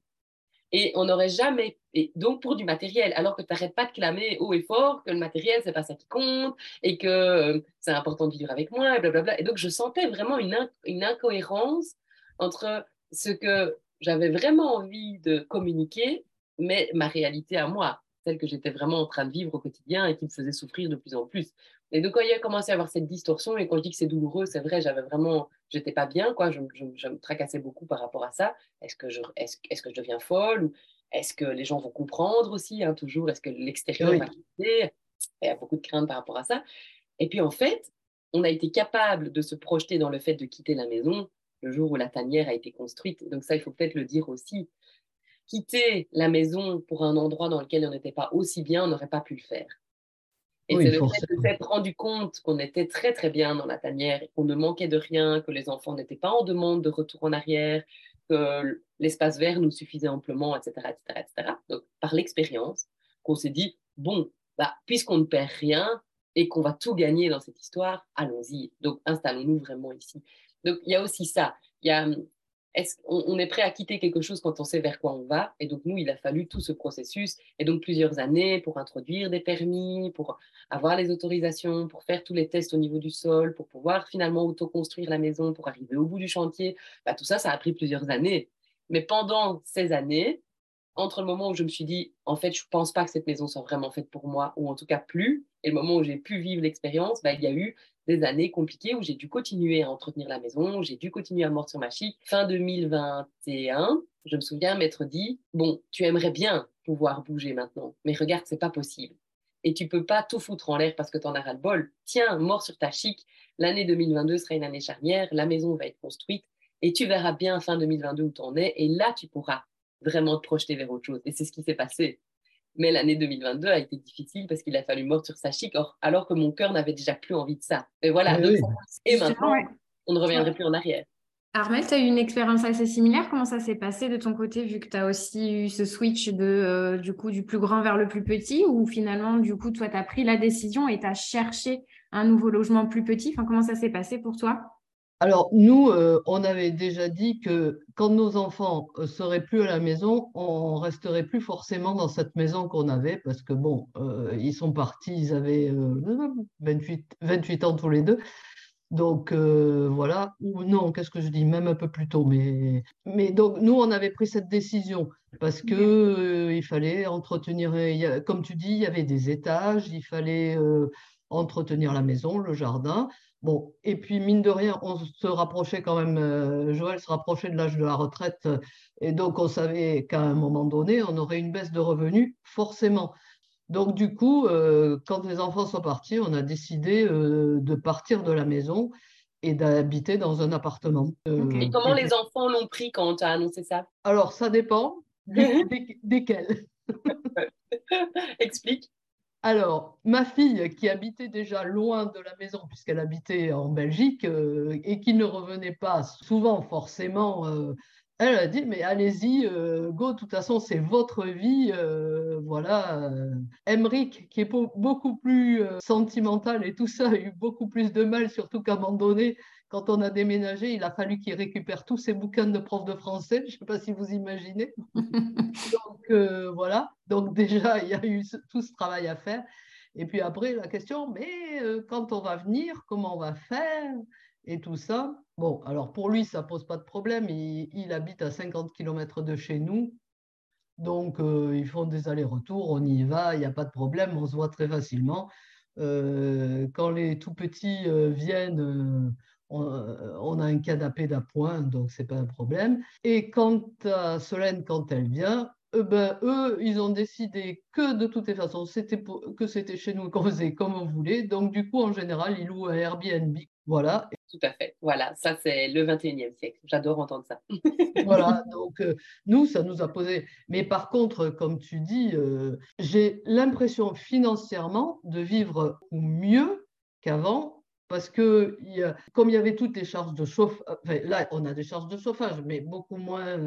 [SPEAKER 2] Et on n'aurait jamais, et donc pour du matériel, alors que tu n'arrêtes pas de clamer haut et fort que le matériel, c'est pas ça qui compte, et que euh, c'est important de vivre avec moi, et blablabla. Et donc je sentais vraiment une, une incohérence entre ce que j'avais vraiment envie de communiquer, mais ma réalité à moi, celle que j'étais vraiment en train de vivre au quotidien et qui me faisait souffrir de plus en plus. Et donc, quand il a commencé à avoir cette distorsion, et quand je dis que c'est douloureux, c'est vrai, j'avais vraiment, j'étais pas bien, quoi, je, me tracassais beaucoup par rapport à ça. Est-ce que je, est-ce, est que je deviens folle ou est-ce que les gens vont comprendre aussi, hein, toujours? Est-ce que l'extérieur va quitter? Il y a beaucoup de craintes par rapport à ça. Et puis, en fait, on a été capable de se projeter dans le fait de quitter la maison le jour où la tanière a été construite. Donc ça, il faut peut-être le dire aussi. Quitter la maison pour un endroit dans lequel on n'était pas aussi bien, on n'aurait pas pu le faire. Et c'est le fait de s'être rendu compte qu'on était très très bien dans la tanière, qu'on ne manquait de rien, que les enfants n'étaient pas en demande de retour en arrière, que l'espace vert nous suffisait amplement, etc. etc., etc. Donc par l'expérience, qu'on s'est dit, bon, bah, puisqu'on ne perd rien et qu'on va tout gagner dans cette histoire, allons-y. Donc installons-nous vraiment ici. Donc, il y a aussi ça. Il y a, est on, est prêt à quitter quelque chose quand on sait vers quoi on va? Et donc, nous, il a fallu tout ce processus et donc plusieurs années pour introduire des permis, pour avoir les autorisations, pour faire tous les tests au niveau du sol, pour pouvoir finalement autoconstruire la maison, pour arriver au bout du chantier. Bah, tout ça, ça a pris plusieurs années. Mais pendant ces années, entre le moment où je me suis dit, en fait, je ne pense pas que cette maison soit vraiment faite pour moi, ou en tout cas plus, et le moment où j'ai pu vivre l'expérience, bah, il y a eu des années compliquées où j'ai dû continuer à entretenir la maison, j'ai dû continuer à mordre sur ma chic. Fin 2021, je me souviens m'être dit, bon, tu aimerais bien pouvoir bouger maintenant, mais regarde, c'est pas possible. Et tu peux pas tout foutre en l'air parce que tu en as ras le bol. Tiens, mort sur ta chic, l'année 2022 sera une année charnière, la maison va être construite et tu verras bien fin 2022 où tu en es et là tu pourras vraiment te projeter vers autre chose. Et c'est ce qui s'est passé. Mais l'année 2022 a été difficile parce qu'il a fallu mordre sur sa chic, alors que mon cœur n'avait déjà plus envie de ça. Et voilà. Et maintenant, on ne reviendrait plus en arrière.
[SPEAKER 3] Armel, tu as eu une expérience assez similaire? Comment ça s'est passé de ton côté, vu que tu as aussi eu ce switch de, euh, du coup, du plus grand vers le plus petit, ou finalement, du coup, toi, tu as pris la décision et tu as cherché un nouveau logement plus petit? Enfin, Comment ça s'est passé pour toi?
[SPEAKER 1] Alors, nous, euh, on avait déjà dit que quand nos enfants euh, seraient plus à la maison, on resterait plus forcément dans cette maison qu'on avait, parce que bon, euh, ils sont partis, ils avaient 28, 28 ans tous les deux. Donc voilà, ou non, qu'est-ce que je dis, même un peu plus tôt, mais, mais donc nous, on avait pris cette décision parce que il fallait entretenir, comme tu dis, il y avait des étages, il fallait entretenir la maison, le jardin. Bon, et puis mine de rien, on se rapprochait quand même, euh, Joël se rapprochait de l'âge de la retraite, et donc on savait qu'à un moment donné, on aurait une baisse de revenus, forcément. Donc du coup, euh, quand les enfants sont partis, on a décidé euh, de partir de la maison et d'habiter dans un appartement.
[SPEAKER 2] et comment les enfants l'ont pris quand on t'a annoncé ça?
[SPEAKER 1] Alors, ça dépend desquels.
[SPEAKER 2] Explique.
[SPEAKER 1] Alors, ma fille, qui habitait déjà loin de la maison, puisqu'elle habitait en Belgique, euh, et qui ne revenait pas souvent forcément, euh, elle a dit, mais allez-y, euh, go, de toute façon, c'est votre vie. voilà. Emmerich, qui est beaucoup plus sentimental et tout ça, a eu beaucoup plus de mal, surtout qu'à quand on a déménagé, il a fallu qu'il récupère tous ses bouquins de prof de français. Je ne sais pas si vous imaginez. Donc euh, voilà. Donc déjà, il y a eu tout ce travail à faire. Et puis après, la question, mais euh, quand on va venir, comment on va faire et tout ça. Bon, alors pour lui, ça ne pose pas de problème. Il, habite à 50 km de chez nous. Donc, euh, ils font des allers-retours, on y va, il n'y a pas de problème, on se voit très facilement. quand les tout petits viennent, on, a un canapé d'appoint, donc c'est pas un problème. Et quant à Solène, quand elle vient, eux, ben, eux, ils ont décidé que de toutes les façons, c'était que c'était chez nous qu'on faisait comme on voulait. Donc, du coup, en général, ils louent un Airbnb. Voilà.
[SPEAKER 2] Tout à fait. Voilà, ça, c'est le 21e siècle. J'adore entendre ça.
[SPEAKER 1] voilà, donc euh, nous, ça nous a posé. Mais par contre, comme tu dis, euh, j'ai l'impression financièrement de vivre mieux qu'avant parce que comme il y avait toutes les charges de chauffage, là on a des charges de chauffage, mais beaucoup moins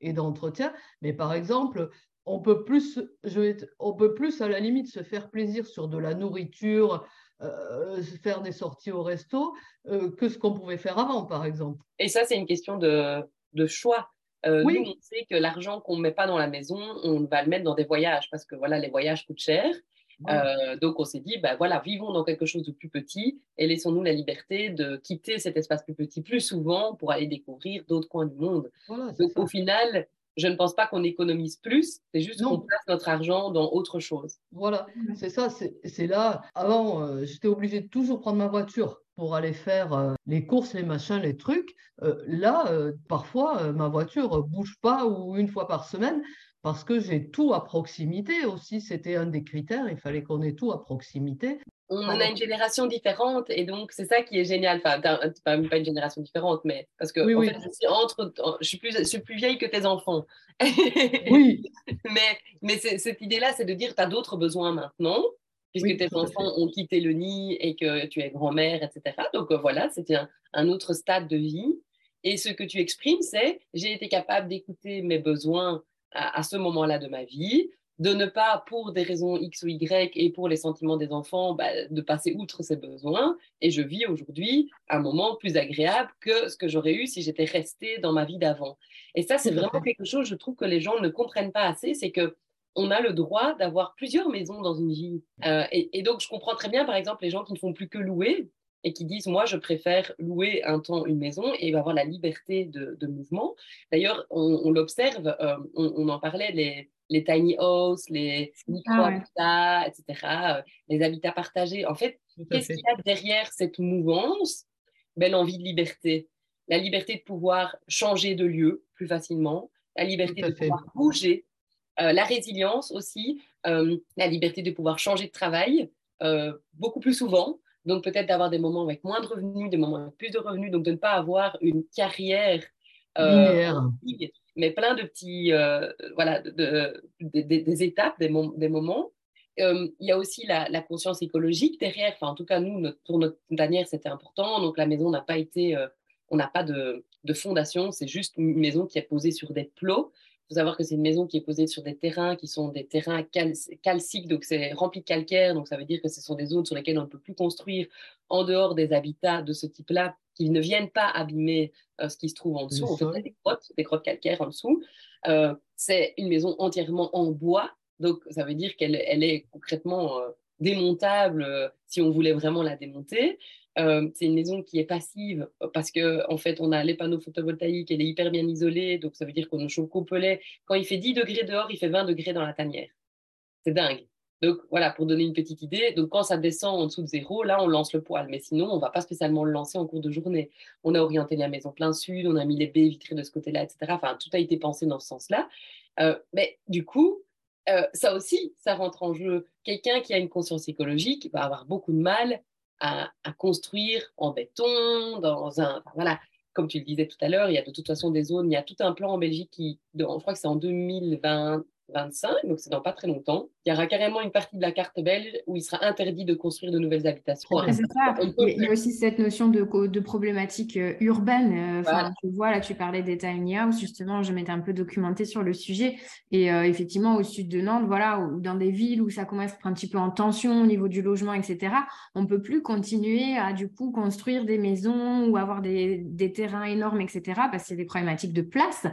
[SPEAKER 1] et, d'entretien. Mais par exemple, on peut plus, je on peut plus à la limite se faire plaisir sur de la nourriture, euh, faire des sorties au resto euh, que ce qu'on pouvait faire avant, par exemple.
[SPEAKER 2] Et ça, c'est une question de, de choix. Euh, oui. Nous, on sait que l'argent qu'on ne met pas dans la maison, on va le mettre dans des voyages parce que voilà, les voyages coûtent cher. Euh, donc on s'est dit, bah, voilà, vivons dans quelque chose de plus petit et laissons-nous la liberté de quitter cet espace plus petit plus souvent pour aller découvrir d'autres coins du monde. donc au final, je ne pense pas qu'on économise plus, c'est juste qu'on place notre argent dans autre chose.
[SPEAKER 1] Voilà, c'est ça, c'est là. Avant, euh, j'étais obligée de toujours prendre ma voiture pour aller faire euh, les courses, les machins, les trucs. là, parfois, ma voiture bouge pas ou une fois par semaine parce que j'ai tout à proximité aussi. C'était un des critères, il fallait qu'on ait tout à proximité.
[SPEAKER 2] On a une génération différente et donc c'est ça qui est génial. Enfin, pas, pas une génération différente, mais parce que en Fait, je, suis entre, je, suis plus, je suis plus vieille que tes enfants.
[SPEAKER 1] oui.
[SPEAKER 2] mais mais cette idée-là, c'est de dire tu as d'autres besoins maintenant, puisque tes enfants ont quitté le nid et que tu es grand-mère, etc. Donc euh, voilà, c'était un, un autre stade de vie. Et ce que tu exprimes, c'est j'ai été capable d'écouter mes besoins à, ce moment-là de ma vie, de ne pas, pour des raisons X ou Y et pour les sentiments des enfants, bah, de passer outre ces besoins. Et je vis aujourd'hui un moment plus agréable que ce que j'aurais eu si j'étais restée dans ma vie d'avant. Et ça, c'est vraiment quelque chose, je trouve, que les gens ne comprennent pas assez, c'est que on a le droit d'avoir plusieurs maisons dans une vie. Euh, et, et, donc, je comprends très bien, par exemple, les gens qui ne font plus que louer, et qui disent moi je préfère louer un temps une maison et avoir la liberté de, mouvement. D'ailleurs, on, l'observe, euh, on, en parlait, les, les tiny houses, les micro-habitats, etc., euh, les habitats partagés. En fait, qu'est-ce qu'il y a derrière cette mouvance? Ben, L'envie de liberté. La liberté de pouvoir changer de lieu plus facilement, la liberté de pouvoir bouger, euh, la résilience aussi, la liberté de pouvoir changer de travail beaucoup plus souvent, donc peut-être d'avoir des moments avec moins de revenus, des moments avec plus de revenus, donc de ne pas avoir une carrière
[SPEAKER 1] euh,
[SPEAKER 2] mais plein de petits, euh, voilà, de, des étapes, des, des moments. Euh, il y a aussi la, conscience écologique derrière. Enfin, en tout cas, nous, notre, pour notre tanière, c'était important. Donc la maison n'a pas été, on n'a pas de, de fondation, c'est juste une maison qui est posée sur des plots faut savoir que c'est une maison qui est posée sur des terrains qui sont des terrains calciques, donc c'est rempli de calcaire, donc ça veut dire que ce sont des zones sur lesquelles on ne peut plus construire en dehors des habitats de ce type-là, qui ne viennent pas abîmer euh, ce qui se trouve en dessous. En fait, des grottes, des grottes calcaires en dessous. Euh, c'est une maison entièrement en bois, donc ça veut dire qu'elle elle est concrètement euh, démontable si on voulait vraiment la démonter. Euh, c'est une maison qui est passive euh, parce que en fait, on a les panneaux photovoltaïques, elle est hyper bien isolée, donc ça veut dire qu'on ne chauffe qu'au pellet. Quand il fait 10 degrés dehors, il fait 20 degrés dans la tanière. C'est dingue. Donc voilà, pour donner une petite idée, donc quand ça descend en dessous de zéro, là on lance le poêle, mais sinon on ne va pas spécialement le lancer en cours de journée. On a orienté la maison plein sud, on a mis les baies vitrées de ce côté-là, etc. Enfin, tout a été pensé dans ce sens-là. Euh, mais du coup, ça aussi, ça rentre en jeu. Quelqu'un qui a une conscience écologique va avoir beaucoup de mal à, construire en béton, dans un. voilà, comme tu le disais tout à l'heure, il y a de toute façon des zones, il y a tout un plan en Belgique qui, je crois que c'est en 2020, 25, donc c'est dans pas très longtemps, il y aura carrément une partie de la carte belge où il sera interdit de construire de nouvelles habitations.
[SPEAKER 3] C'est ça. Il y, a, aussi cette notion de, de problématique euh, urbaine. Euh, enfin, Tu vois, là, tu parlais des tiny house. Justement, je m'étais un peu documentée sur le sujet. Et euh, effectivement, au sud de Nantes, voilà, ou dans des villes où ça commence à être un petit peu en tension au niveau du logement, etc., on ne peut plus continuer à, du coup, construire des maisons ou avoir des, des terrains énormes, etc., parce qu'il y a des problématiques de place,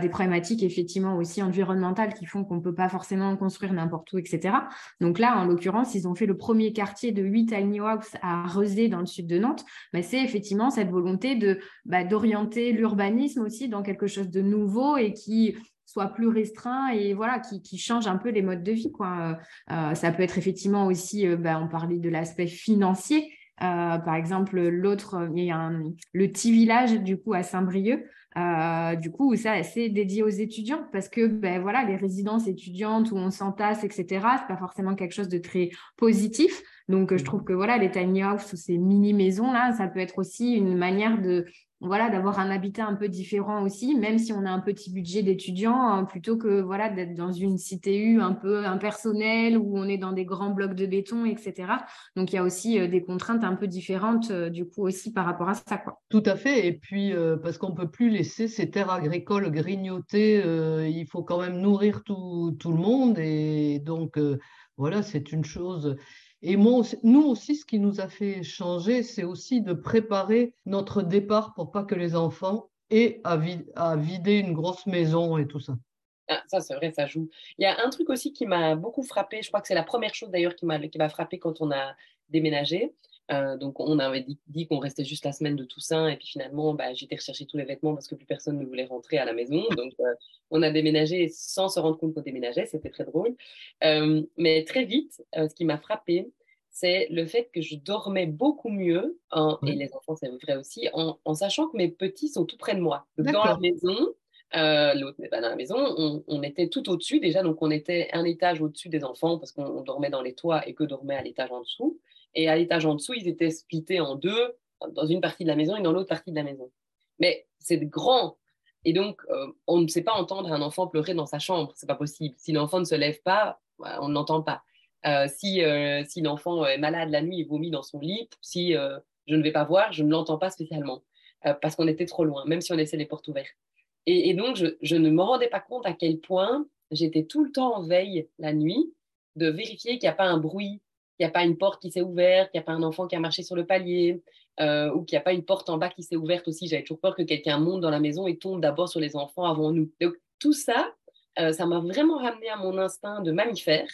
[SPEAKER 3] des problématiques, effectivement, aussi environnementales qui font qu'on ne peut pas forcément construire n'importe où, etc. Donc là, en l'occurrence, ils ont fait le premier quartier de 8 tiny house à Rezé, dans le sud de Nantes. Mais c'est effectivement cette volonté de bah, d'orienter l'urbanisme aussi dans quelque chose de nouveau et qui soit plus restreint et voilà qui, change un peu les modes de vie quoi. Euh, ça peut être effectivement aussi, euh, bah, on parlait de l'aspect financier. Euh, par exemple, l'autre, il y a le petit village du coup à Saint-Brieuc euh, du coup, ça, c'est dédié aux étudiants parce que ben, voilà, les résidences étudiantes où on s'entasse, etc., c'est pas forcément quelque chose de très positif. Donc, je mmh. trouve que voilà, les tiny house ou ces mini maisons là, ça peut être aussi une manière de voilà, d'avoir un habitat un peu différent aussi, même si on a un petit budget d'étudiants, hein, plutôt que voilà, d'être dans une CTU un peu impersonnelle où on est dans des grands blocs de béton, etc. Donc il y a aussi euh, des contraintes un peu différentes euh, du coup aussi par rapport à ça.
[SPEAKER 1] Tout à fait. Et puis euh, parce qu'on ne peut plus laisser ces terres agricoles grignoter, il faut quand même nourrir tout, tout le monde. Et donc voilà, c'est une chose. Et moi, nous aussi, ce qui nous a fait changer, c'est aussi de préparer notre départ pour pas que les enfants aient à, vider une grosse maison et tout ça.
[SPEAKER 2] Ah, ça, c'est vrai, ça joue. Il y a un truc aussi qui m'a beaucoup frappé. Je crois que c'est la première chose d'ailleurs qui m'a frappé quand on a déménagé. Euh, donc, on avait dit, qu'on restait juste la semaine de Toussaint. Et puis finalement, bah, j'étais rechercher tous les vêtements parce que plus personne ne voulait rentrer à la maison. Donc, euh, on a déménagé sans se rendre compte qu'on déménageait. C'était très drôle. Euh, mais très vite, ce qui m'a frappé, c'est le fait que je dormais beaucoup mieux, et les enfants, c'est vrai aussi, en, sachant que mes petits sont tout près de moi. dans la maison, l'autre n'est pas dans la maison, on, on était tout au-dessus déjà, donc on était un étage au-dessus des enfants parce qu'on dormait dans les toits et que dormait à l'étage en dessous. Et à l'étage en dessous, ils étaient splittés en deux, dans une partie de la maison et dans l'autre partie de la maison. Mais c'est grand. Et donc, euh, on ne sait pas entendre un enfant pleurer dans sa chambre. C'est pas possible. Si l'enfant ne se lève pas, on n'entend pas. Euh, si euh, si l'enfant est malade la nuit et vomit dans son lit, si je ne vais pas voir, je ne l'entends pas spécialement. parce qu'on était trop loin, même si on laissait les portes ouvertes. Et, et donc, je, je, ne me rendais pas compte à quel point j'étais tout le temps en veille la nuit de vérifier qu'il n'y a pas un bruit qu'il n'y a pas une porte qui s'est ouverte, qu'il n'y a pas un enfant qui a marché sur le palier, euh, ou qu'il n'y a pas une porte en bas qui s'est ouverte aussi. J'avais toujours peur que quelqu'un monte dans la maison et tombe d'abord sur les enfants avant nous. Donc tout ça, euh, ça m'a vraiment ramené à mon instinct de mammifère,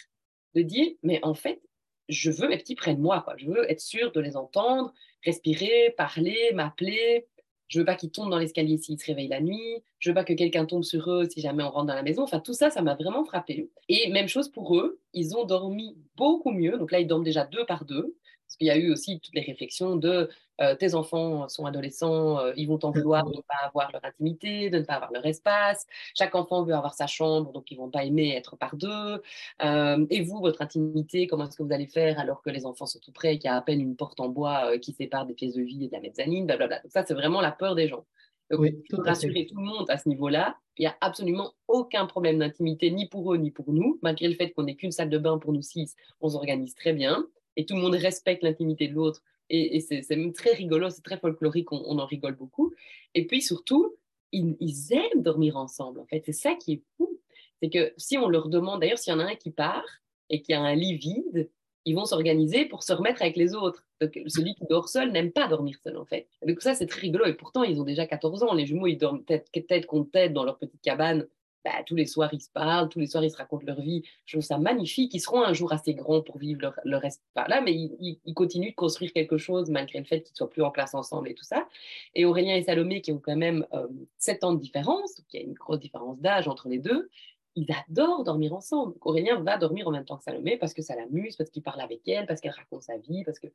[SPEAKER 2] de dire, mais en fait, je veux mes petits près de moi, je veux être sûr de les entendre, respirer, parler, m'appeler, je veux pas qu'ils tombent dans l'escalier s'ils se réveillent la nuit. Je veux pas que quelqu'un tombe sur eux si jamais on rentre dans la maison. Enfin, tout ça, ça m'a vraiment frappé. Et même chose pour eux, ils ont dormi beaucoup mieux. Donc là, ils dorment déjà deux par deux. Parce qu'il y a eu aussi toutes les réflexions de euh, tes enfants sont adolescents, euh, ils vont t'en vouloir de ne pas avoir leur intimité, de ne pas avoir leur espace. Chaque enfant veut avoir sa chambre, donc ils vont pas aimer être par deux. Euh, et vous, votre intimité, comment est-ce que vous allez faire alors que les enfants sont tout près et qu'il y a à peine une porte en bois qui sépare des pièces de vie et de la mezzanine, blablabla. Donc ça, c'est vraiment la peur des gens. Donc, oui, pour rassurer tout le monde à ce niveau-là, il n'y a absolument aucun problème d'intimité, ni pour eux, ni pour nous. Malgré le fait qu'on n'ait qu'une salle de bain pour nous six, on s'organise très bien et tout le monde respecte l'intimité de l'autre. Et, c'est même très rigolo, c'est très folklorique, on, en rigole beaucoup. Et puis surtout, ils, aiment dormir ensemble, en fait. C'est ça qui est fou. C'est que si on leur demande, d'ailleurs, s'il y en a un qui part et qui a un lit vide, ils vont s'organiser pour se remettre avec les autres. Donc, celui qui dort seul n'aime pas dormir seul, en fait. Donc ça, c'est très rigolo. Et pourtant, ils ont déjà 14 ans. Les jumeaux, ils dorment tête contre tête dans leur petite cabane. Bah, tous les soirs, ils se parlent, tous les soirs, ils se racontent leur vie. Je trouve ça magnifique. Ils seront un jour assez grands pour vivre leur, leur reste par là, mais ils, ils, continuent de construire quelque chose malgré le fait qu'ils ne soient plus en classe ensemble et tout ça. Et Aurélien et Salomé, qui ont quand même euh, 7 ans de différence, donc il y a une grosse différence d'âge entre les deux, ils adorent dormir ensemble. Aurélien va dormir en même temps que Salomé parce que ça l'amuse, parce qu'il parle avec elle, parce qu'elle raconte sa vie, parce que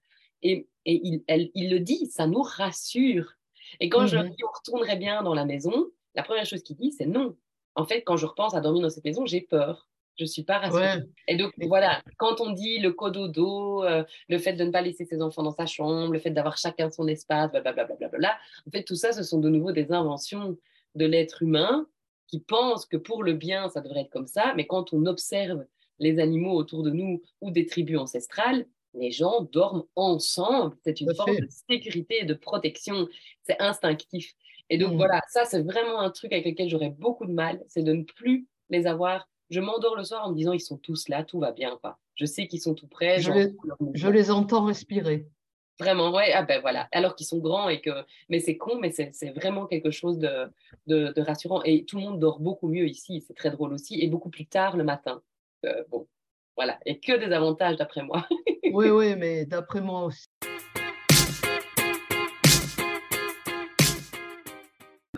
[SPEAKER 2] et, et il, elle, il, le dit, ça nous rassure. Et quand mmh. je mhm. dis on retournerait bien dans la maison, la première chose qu'il dit c'est non. En fait, quand je repense à dormir dans cette maison, j'ai peur. Je suis pas rassurée. Ouais. Et donc voilà, quand on dit le cododo, euh, le fait de ne pas laisser ses enfants dans sa chambre, le fait d'avoir chacun son espace, blablabla, bla, bla, bla, en fait tout ça, ce sont de nouveau des inventions de l'être humain qui pensent que pour le bien, ça devrait être comme ça, mais quand on observe les animaux autour de nous ou des tribus ancestrales, les gens dorment ensemble. C'est une forme de sécurité et de protection. C'est instinctif. Et donc mmh. voilà, ça c'est vraiment un truc avec lequel j'aurais beaucoup de mal, c'est de ne plus les avoir. Je m'endors le soir en me disant ils sont tous là, tout va bien. Quoi. Je sais qu'ils sont tout près.
[SPEAKER 1] Je, les, je les entends respirer.
[SPEAKER 2] Vraiment, ouais, ah ben voilà. Alors qu'ils sont grands et que. Mais c'est con, mais c'est vraiment quelque chose de, de, de, rassurant. Et tout le monde dort beaucoup mieux ici, c'est très drôle aussi, et beaucoup plus tard le matin. Euh, bon, voilà. Et que des avantages d'après moi.
[SPEAKER 1] oui, oui, mais d'après moi aussi.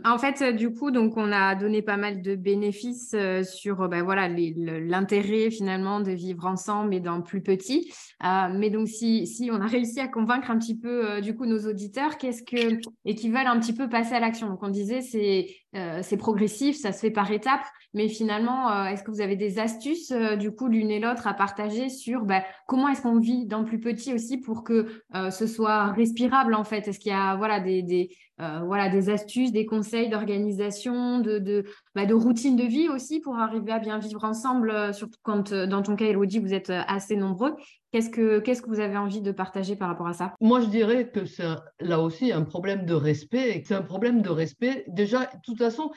[SPEAKER 3] En fait, euh, du coup, donc on a donné pas mal de bénéfices euh, sur ben, voilà l'intérêt finalement de vivre ensemble et dans plus petit. Euh, mais donc si, si on a réussi à convaincre un petit peu euh, du coup nos auditeurs, qu'est-ce que et veulent un petit peu passer à l'action? Donc on disait c'est euh, c'est progressif, ça se fait par étapes. Mais finalement, est-ce que vous avez des astuces du coup l'une et l'autre à partager sur ben, comment est-ce qu'on vit dans plus petit aussi pour que ce soit respirable en fait? Est-ce qu'il y a voilà des, astuces, des conseils d'organisation, de, bah, de routine de vie aussi pour arriver à bien vivre ensemble, surtout quand dans ton cas Elodie vous êtes assez nombreux? Qu'est-ce que, que vous avez envie de partager par rapport à ça?
[SPEAKER 1] Moi, je dirais que c'est là aussi un problème de respect. C'est un problème de respect. Déjà, de toute façon,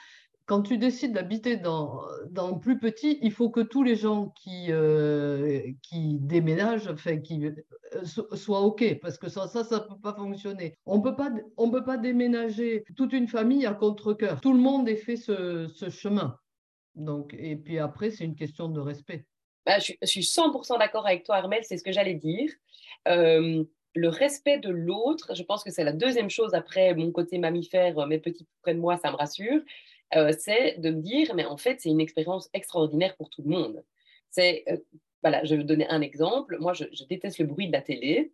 [SPEAKER 1] quand tu décides d'habiter dans, dans plus petit, il faut que tous les gens qui, euh, qui déménagent, enfin, qui euh, soient OK, parce que ça, ça, ça ne peut pas fonctionner. On ne peut pas déménager toute une famille à contre-cœur. Tout le monde ait fait ce, ce chemin. Donc, et puis après, c'est une question de respect.
[SPEAKER 2] Bah, je, suis 100% d'accord avec toi, Armel, c'est ce que j'allais dire. Euh, le respect de l'autre, je pense que c'est la deuxième chose après mon côté mammifère, mes petits près de moi, ça me rassure, euh, c'est de me dire, mais en fait, c'est une expérience extraordinaire pour tout le monde. C'est, euh, voilà, je vais vous donner un exemple. Moi, je déteste le bruit de la télé.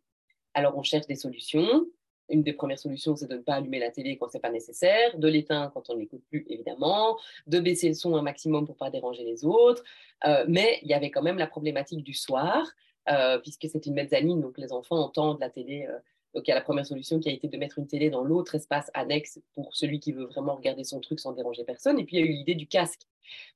[SPEAKER 2] Alors, on cherche des solutions une des premières solutions, c'est de ne pas allumer la télé quand ce n'est pas nécessaire, de l'éteindre quand on ne l'écoute plus, évidemment, de baisser le son un maximum pour pas déranger les autres. Euh, mais il y avait quand même la problématique du soir, euh, puisque c'est une mezzanine, donc les enfants entendent la télé. Euh, donc il y a la première solution qui a été de mettre une télé dans l'autre espace annexe pour celui qui veut vraiment regarder son truc sans déranger personne. Et puis il y a eu l'idée du casque.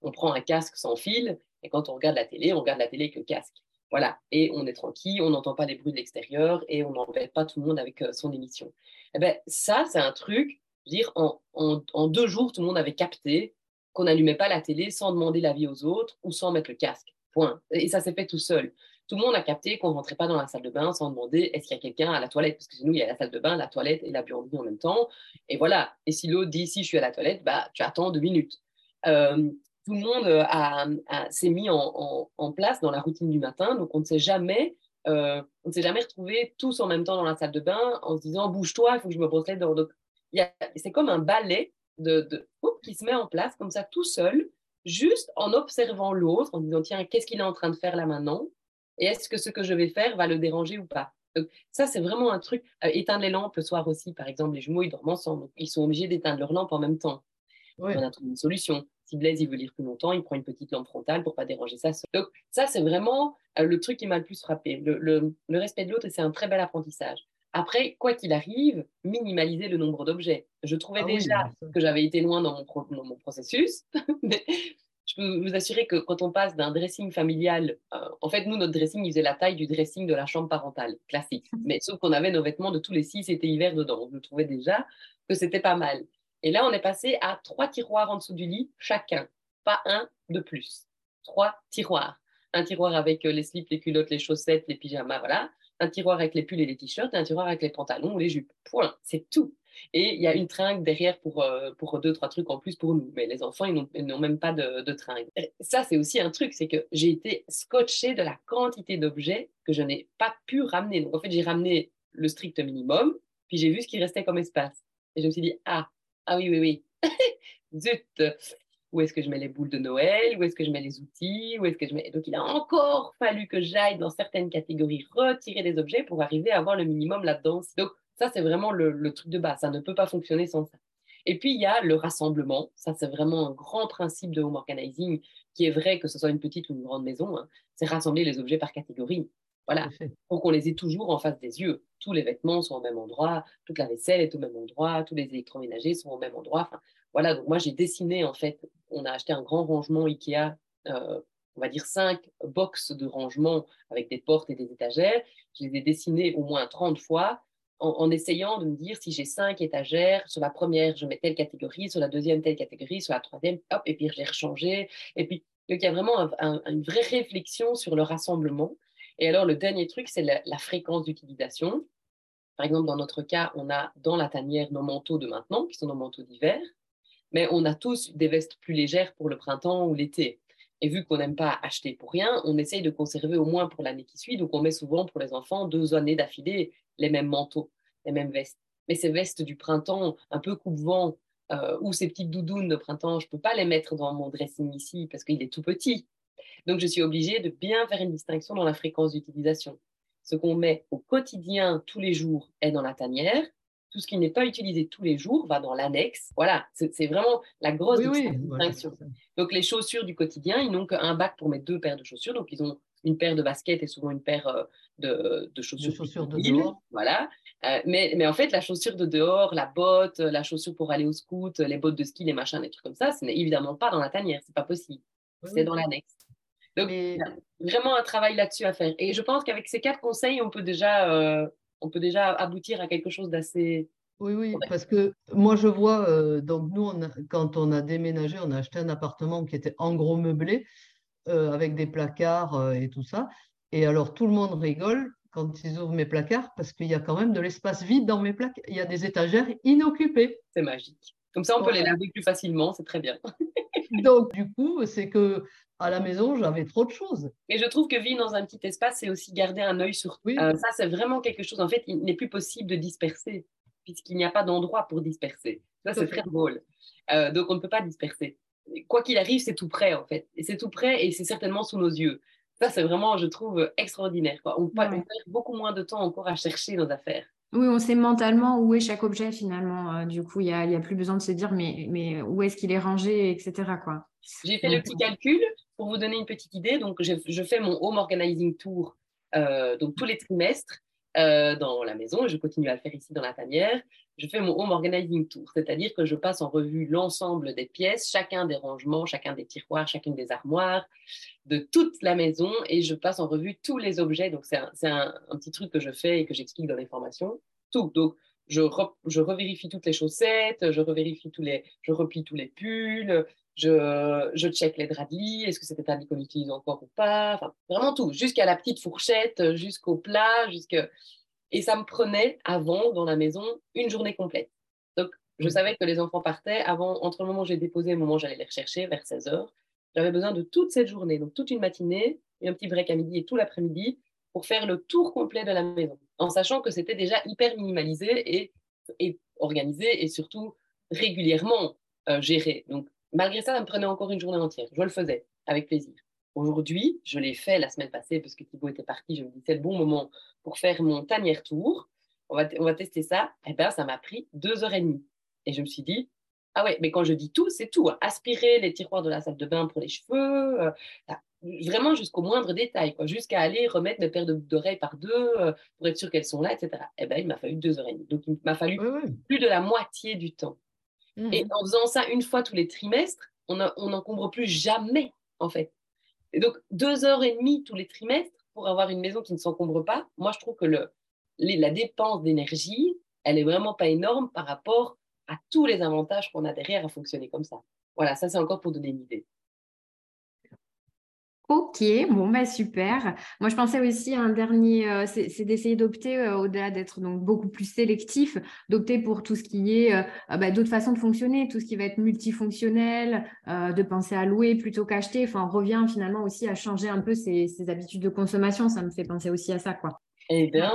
[SPEAKER 2] On prend un casque sans fil, et quand on regarde la télé, on regarde la télé avec le casque. Voilà, et on est tranquille, on n'entend pas les bruits de l'extérieur et on n'embête pas tout le monde avec euh, son émission. Eh ben, ça, c'est un truc, je veux dire, en, deux jours, tout le monde avait capté qu'on n'allumait pas la télé sans demander l'avis aux autres ou sans mettre le casque. Point. Et ça s'est fait tout seul. Tout le monde a capté qu'on ne rentrait pas dans la salle de bain sans demander est-ce qu'il y a quelqu'un à la toilette Parce que chez nous, il y a la salle de bain, la toilette et la buanderie en même temps. Et voilà. Et si l'autre dit si je suis à la toilette, bah, tu attends deux minutes. Euh, tout le monde euh, a, s'est mis en, en, place dans la routine du matin. Donc, on ne s'est jamais, euh, on ne s'est jamais retrouvés tous en même temps dans la salle de bain en se disant bouge-toi, il faut que je me brosse les dents. Donc, c'est comme un ballet de, de qui se met en place comme ça tout seul, juste en observant l'autre, en disant tiens, qu'est-ce qu'il est en train de faire là maintenant? Et est-ce que ce que je vais faire va le déranger ou pas? Donc, ça, c'est vraiment un truc. Euh, éteindre les lampes le soir aussi, par exemple, les jumeaux, ils dorment ensemble. Donc, ils sont obligés d'éteindre leurs lampes en même temps. On a trouvé une solution. Si Blaise, il veut lire plus longtemps, il prend une petite lampe frontale pour pas déranger ça. Donc, ça, c'est vraiment euh, le truc qui m'a le plus frappé. Le, le, le respect de l'autre, c'est un très bel apprentissage. Après, quoi qu'il arrive, minimaliser le nombre d'objets. Je trouvais ah déjà oui, que j'avais été loin dans mon, pro dans mon processus, mais je peux vous assurer que quand on passe d'un dressing familial, euh, en fait, nous, notre dressing, il faisait la taille du dressing de la chambre parentale, classique. Mais sauf qu'on avait nos vêtements de tous les six, c'était hiver dedans. Je trouvais déjà que c'était pas mal. Et là, on est passé à trois tiroirs en dessous du lit, chacun, pas un de plus. Trois tiroirs. Un tiroir avec euh, les slips, les culottes, les chaussettes, les pyjamas, voilà. Un tiroir avec les pulls et les t-shirts, un tiroir avec les pantalons ou les jupes. Point. C'est tout. Et il y a une tringle derrière pour, euh, pour deux, trois trucs en plus pour nous. Mais les enfants, ils n'ont même pas de, de tringle. ça, c'est aussi un truc, c'est que j'ai été scotché de la quantité d'objets que je n'ai pas pu ramener. Donc, en fait, j'ai ramené le strict minimum, puis j'ai vu ce qui restait comme espace. Et je me suis dit, ah, ah oui, oui, oui. Zut, où est-ce que je mets les boules de Noël, où est-ce que je mets les outils, où est-ce que je mets... Donc il a encore fallu que j'aille dans certaines catégories retirer des objets pour arriver à avoir le minimum là-dedans. Donc ça, c'est vraiment le, truc de base. Ça ne peut pas fonctionner sans ça. Et puis, il y a le rassemblement. Ça, c'est vraiment un grand principe de home organizing qui est vrai que ce soit une petite ou une grande maison. Hein. C'est rassembler les objets par catégorie. Voilà, pour qu'on les ait toujours en face des yeux. Tous les vêtements sont au même endroit, toute la vaisselle est au même endroit, tous les électroménagers sont au même endroit. Enfin, voilà, donc moi j'ai dessiné en fait, on a acheté un grand rangement Ikea, euh, on va dire cinq boxes de rangement avec des portes et des étagères. Je les ai dessinés au moins 30 fois en, essayant de me dire si j'ai cinq étagères, sur la première je mets telle catégorie, sur la deuxième telle catégorie, sur la troisième, hop, et puis je les rechangeais. Et puis, donc il y a vraiment une vraie réflexion sur le rassemblement. Et alors, le dernier truc, c'est la, fréquence d'utilisation. Par exemple, dans notre cas, on a dans la tanière nos manteaux de maintenant, qui sont nos manteaux d'hiver, mais on a tous des vestes plus légères pour le printemps ou l'été. Et vu qu'on n'aime pas acheter pour rien, on essaye de conserver au moins pour l'année qui suit. Donc, on met souvent pour les enfants deux années d'affilée les mêmes manteaux, les mêmes vestes. Mais ces vestes du printemps, un peu coupe-vent, euh, ou ces petites doudounes de printemps, je ne peux pas les mettre dans mon dressing ici parce qu'il est tout petit. Donc, je suis obligée de bien faire une distinction dans la fréquence d'utilisation. Ce qu'on met au quotidien, tous les jours, est dans la tanière. Tout ce qui n'est pas utilisé tous les jours va dans l'annexe. Voilà, c'est vraiment la grosse distinction. donc, les chaussures du quotidien, ils n'ont qu'un bac pour mettre deux paires de chaussures. Donc, ils ont une paire de baskets et souvent une paire euh, de, chaussures. De
[SPEAKER 1] chaussures de dehors.
[SPEAKER 2] Voilà. Euh, mais, mais, en fait, la chaussure de dehors, la botte, la chaussure pour aller au scout, les bottes de ski, les machins, les trucs comme ça, ce n'est évidemment pas dans la tanière. C'est pas possible. c'est dans l'annexe. Donc, vraiment un travail là-dessus à faire. Et je pense qu'avec ces quatre conseils, on peut déjà, euh, on peut déjà aboutir à quelque chose d'assez.
[SPEAKER 1] Oui, oui, parce que moi, je vois, euh, donc nous, quand on a déménagé, on a acheté un appartement qui était en gros meublé, euh, avec des placards et tout ça. Et alors, tout le monde rigole quand ils ouvrent mes placards, parce qu'il y a quand même de l'espace vide dans mes placards. Il y a des étagères inoccupées.
[SPEAKER 2] C'est magique. Comme ça, on peut les laver plus facilement, c'est très bien.
[SPEAKER 1] Donc, du coup, c'est que à la maison, j'avais trop de choses.
[SPEAKER 2] Et je trouve que vivre dans un petit espace, c'est aussi garder un œil sur tout. Euh, ça, c'est vraiment quelque chose. En fait, il n'est plus possible de disperser, puisqu'il n'y a pas d'endroit pour disperser. Ça, c'est très drôle. Euh, donc, on ne peut pas disperser. Quoi qu'il arrive, c'est tout près, en fait. Et c'est tout près et c'est certainement sous nos yeux. Ça, c'est vraiment, je trouve, extraordinaire. On, perd beaucoup moins de temps encore à chercher nos affaires.
[SPEAKER 3] Oui, on sait mentalement où est chaque objet finalement. Euh, du coup, il n'y a, a, plus besoin de se dire mais, où est-ce qu'il est rangé, etc.
[SPEAKER 2] J'ai fait le petit calcul pour vous donner une petite idée. Donc, je, fais mon home organizing tour euh, donc tous les trimestres euh, dans la maison. Je continue à le faire ici dans la tanière. Je fais mon home organizing tour, c'est-à-dire que je passe en revue l'ensemble des pièces, chacun des rangements, chacun des tiroirs, chacune des armoires de toute la maison et je passe en revue tous les objets. Donc, c'est un, petit truc que je fais et que j'explique dans les formations. Tout. Donc, je, je revérifie toutes les chaussettes, je revérifie tous les, je replie tous les pulls, je, je check les draps de lit, est-ce que c'est un qu'on utilise encore ou pas, enfin, vraiment tout, jusqu'à la petite fourchette, jusqu'au plat, jusque... Et ça me prenait avant, dans la maison, une journée complète. Donc, je mmh. savais que les enfants partaient avant, entre le moment où j'ai déposé et le moment où j'allais les rechercher, vers 16 h j'avais besoin de toute cette journée, donc toute une matinée, et un petit break à midi et tout l'après-midi pour faire le tour complet de la maison, en sachant que c'était déjà hyper minimalisé et, organisé et surtout régulièrement euh, géré. Donc, malgré ça, ça me prenait encore une journée entière. Je le faisais avec plaisir. Aujourd'hui, je l'ai fait la semaine passée parce que Thibaut était parti. Je me dis, c'est le bon moment pour faire mon tanière tour. On va, on va tester ça. Eh bien, ça m'a pris deux heures et demie. Et je me suis dit, ah ouais, mais quand je dis tout, c'est tout. Hein. Aspirer les tiroirs de la salle de bain pour les cheveux, euh, vraiment jusqu'au moindre détail, quoi, jusqu'à aller remettre mes paires d'oreilles par deux euh, pour être sûr qu'elles sont là, etc. Eh ben, il m'a fallu deux heures et demie. Donc, il m'a fallu plus de la moitié du temps. Et mmh en faisant ça une fois tous les trimestres, on n'encombre plus jamais, en fait. Et donc, deux heures et demie tous les trimestres pour avoir une maison qui ne s'encombre pas, moi, je trouve que le, la dépense d'énergie, elle est vraiment pas énorme par rapport à tous les avantages qu'on a derrière à fonctionner comme ça. Voilà, ça c'est encore pour donner une idée.
[SPEAKER 3] Ok, bon, bah super. Moi, je pensais aussi à un dernier, euh, c'est d'essayer d'opter, euh, au-delà d'être donc beaucoup plus sélectif, d'opter pour tout ce qui est euh, bah, d'autres façons de fonctionner, tout ce qui va être multifonctionnel, de penser à louer plutôt qu'acheter. Enfin, on revient finalement aussi à changer un peu ses, ses, habitudes de consommation. Ça me fait penser aussi à ça, quoi.
[SPEAKER 2] Eh bien,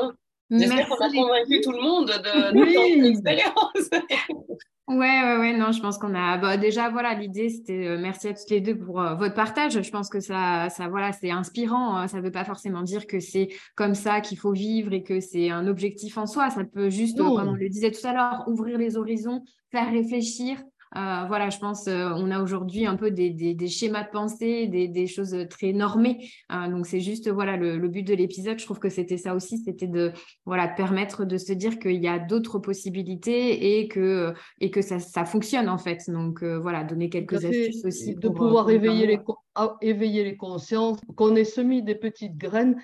[SPEAKER 2] j'espère qu'on a convaincu tout le monde de, de oui. l'expérience.
[SPEAKER 3] Ouais, ouais, ouais, non, je pense qu'on a bah, déjà, voilà, l'idée, c'était euh, merci à toutes les deux pour euh, votre partage. Je pense que ça, ça voilà, c'est inspirant. Hein. Ça ne veut pas forcément dire que c'est comme ça qu'il faut vivre et que c'est un objectif en soi. Ça peut juste, comme on le disait tout à l'heure, ouvrir les horizons, faire réfléchir, euh, voilà, je pense euh, on a aujourd'hui un peu des, des, schémas de pensée, des, des choses très normées. Euh, donc c'est juste voilà le, but de l'épisode. Je trouve que c'était ça aussi, c'était de voilà de permettre de se dire qu'il y a d'autres possibilités et que et que ça, ça fonctionne en fait. Donc voilà, donner quelques astuces aussi
[SPEAKER 1] de pouvoir éveiller les ah, éveiller les consciences, qu'on ait semé des petites graines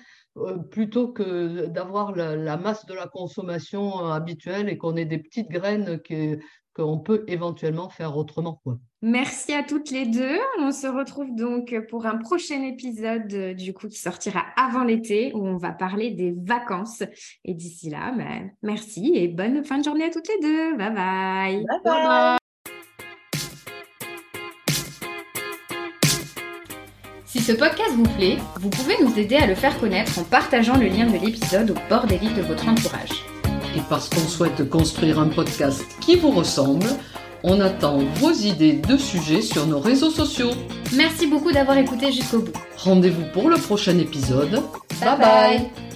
[SPEAKER 1] plutôt que d'avoir la, la, masse de la consommation habituelle et qu'on ait des petites graines qui, qu'on peut éventuellement faire autrement. Quoi.
[SPEAKER 3] Merci à toutes les deux. On se retrouve donc pour un prochain épisode euh, du coup qui sortira avant l'été où on va parler des vacances. Et d'ici là, ben, merci et bonne fin de journée à toutes les deux. Bye bye.
[SPEAKER 2] Bye bye.
[SPEAKER 3] Si ce podcast vous plaît, vous pouvez nous aider à le faire connaître en partageant le lien de l'épisode au bord des livres de votre entourage
[SPEAKER 1] et parce qu'on souhaite construire un podcast qui vous ressemble, on attend vos idées de sujets sur nos réseaux sociaux.
[SPEAKER 3] Merci beaucoup d'avoir écouté jusqu'au bout.
[SPEAKER 1] Rendez-vous pour le prochain épisode.
[SPEAKER 3] bye. bye.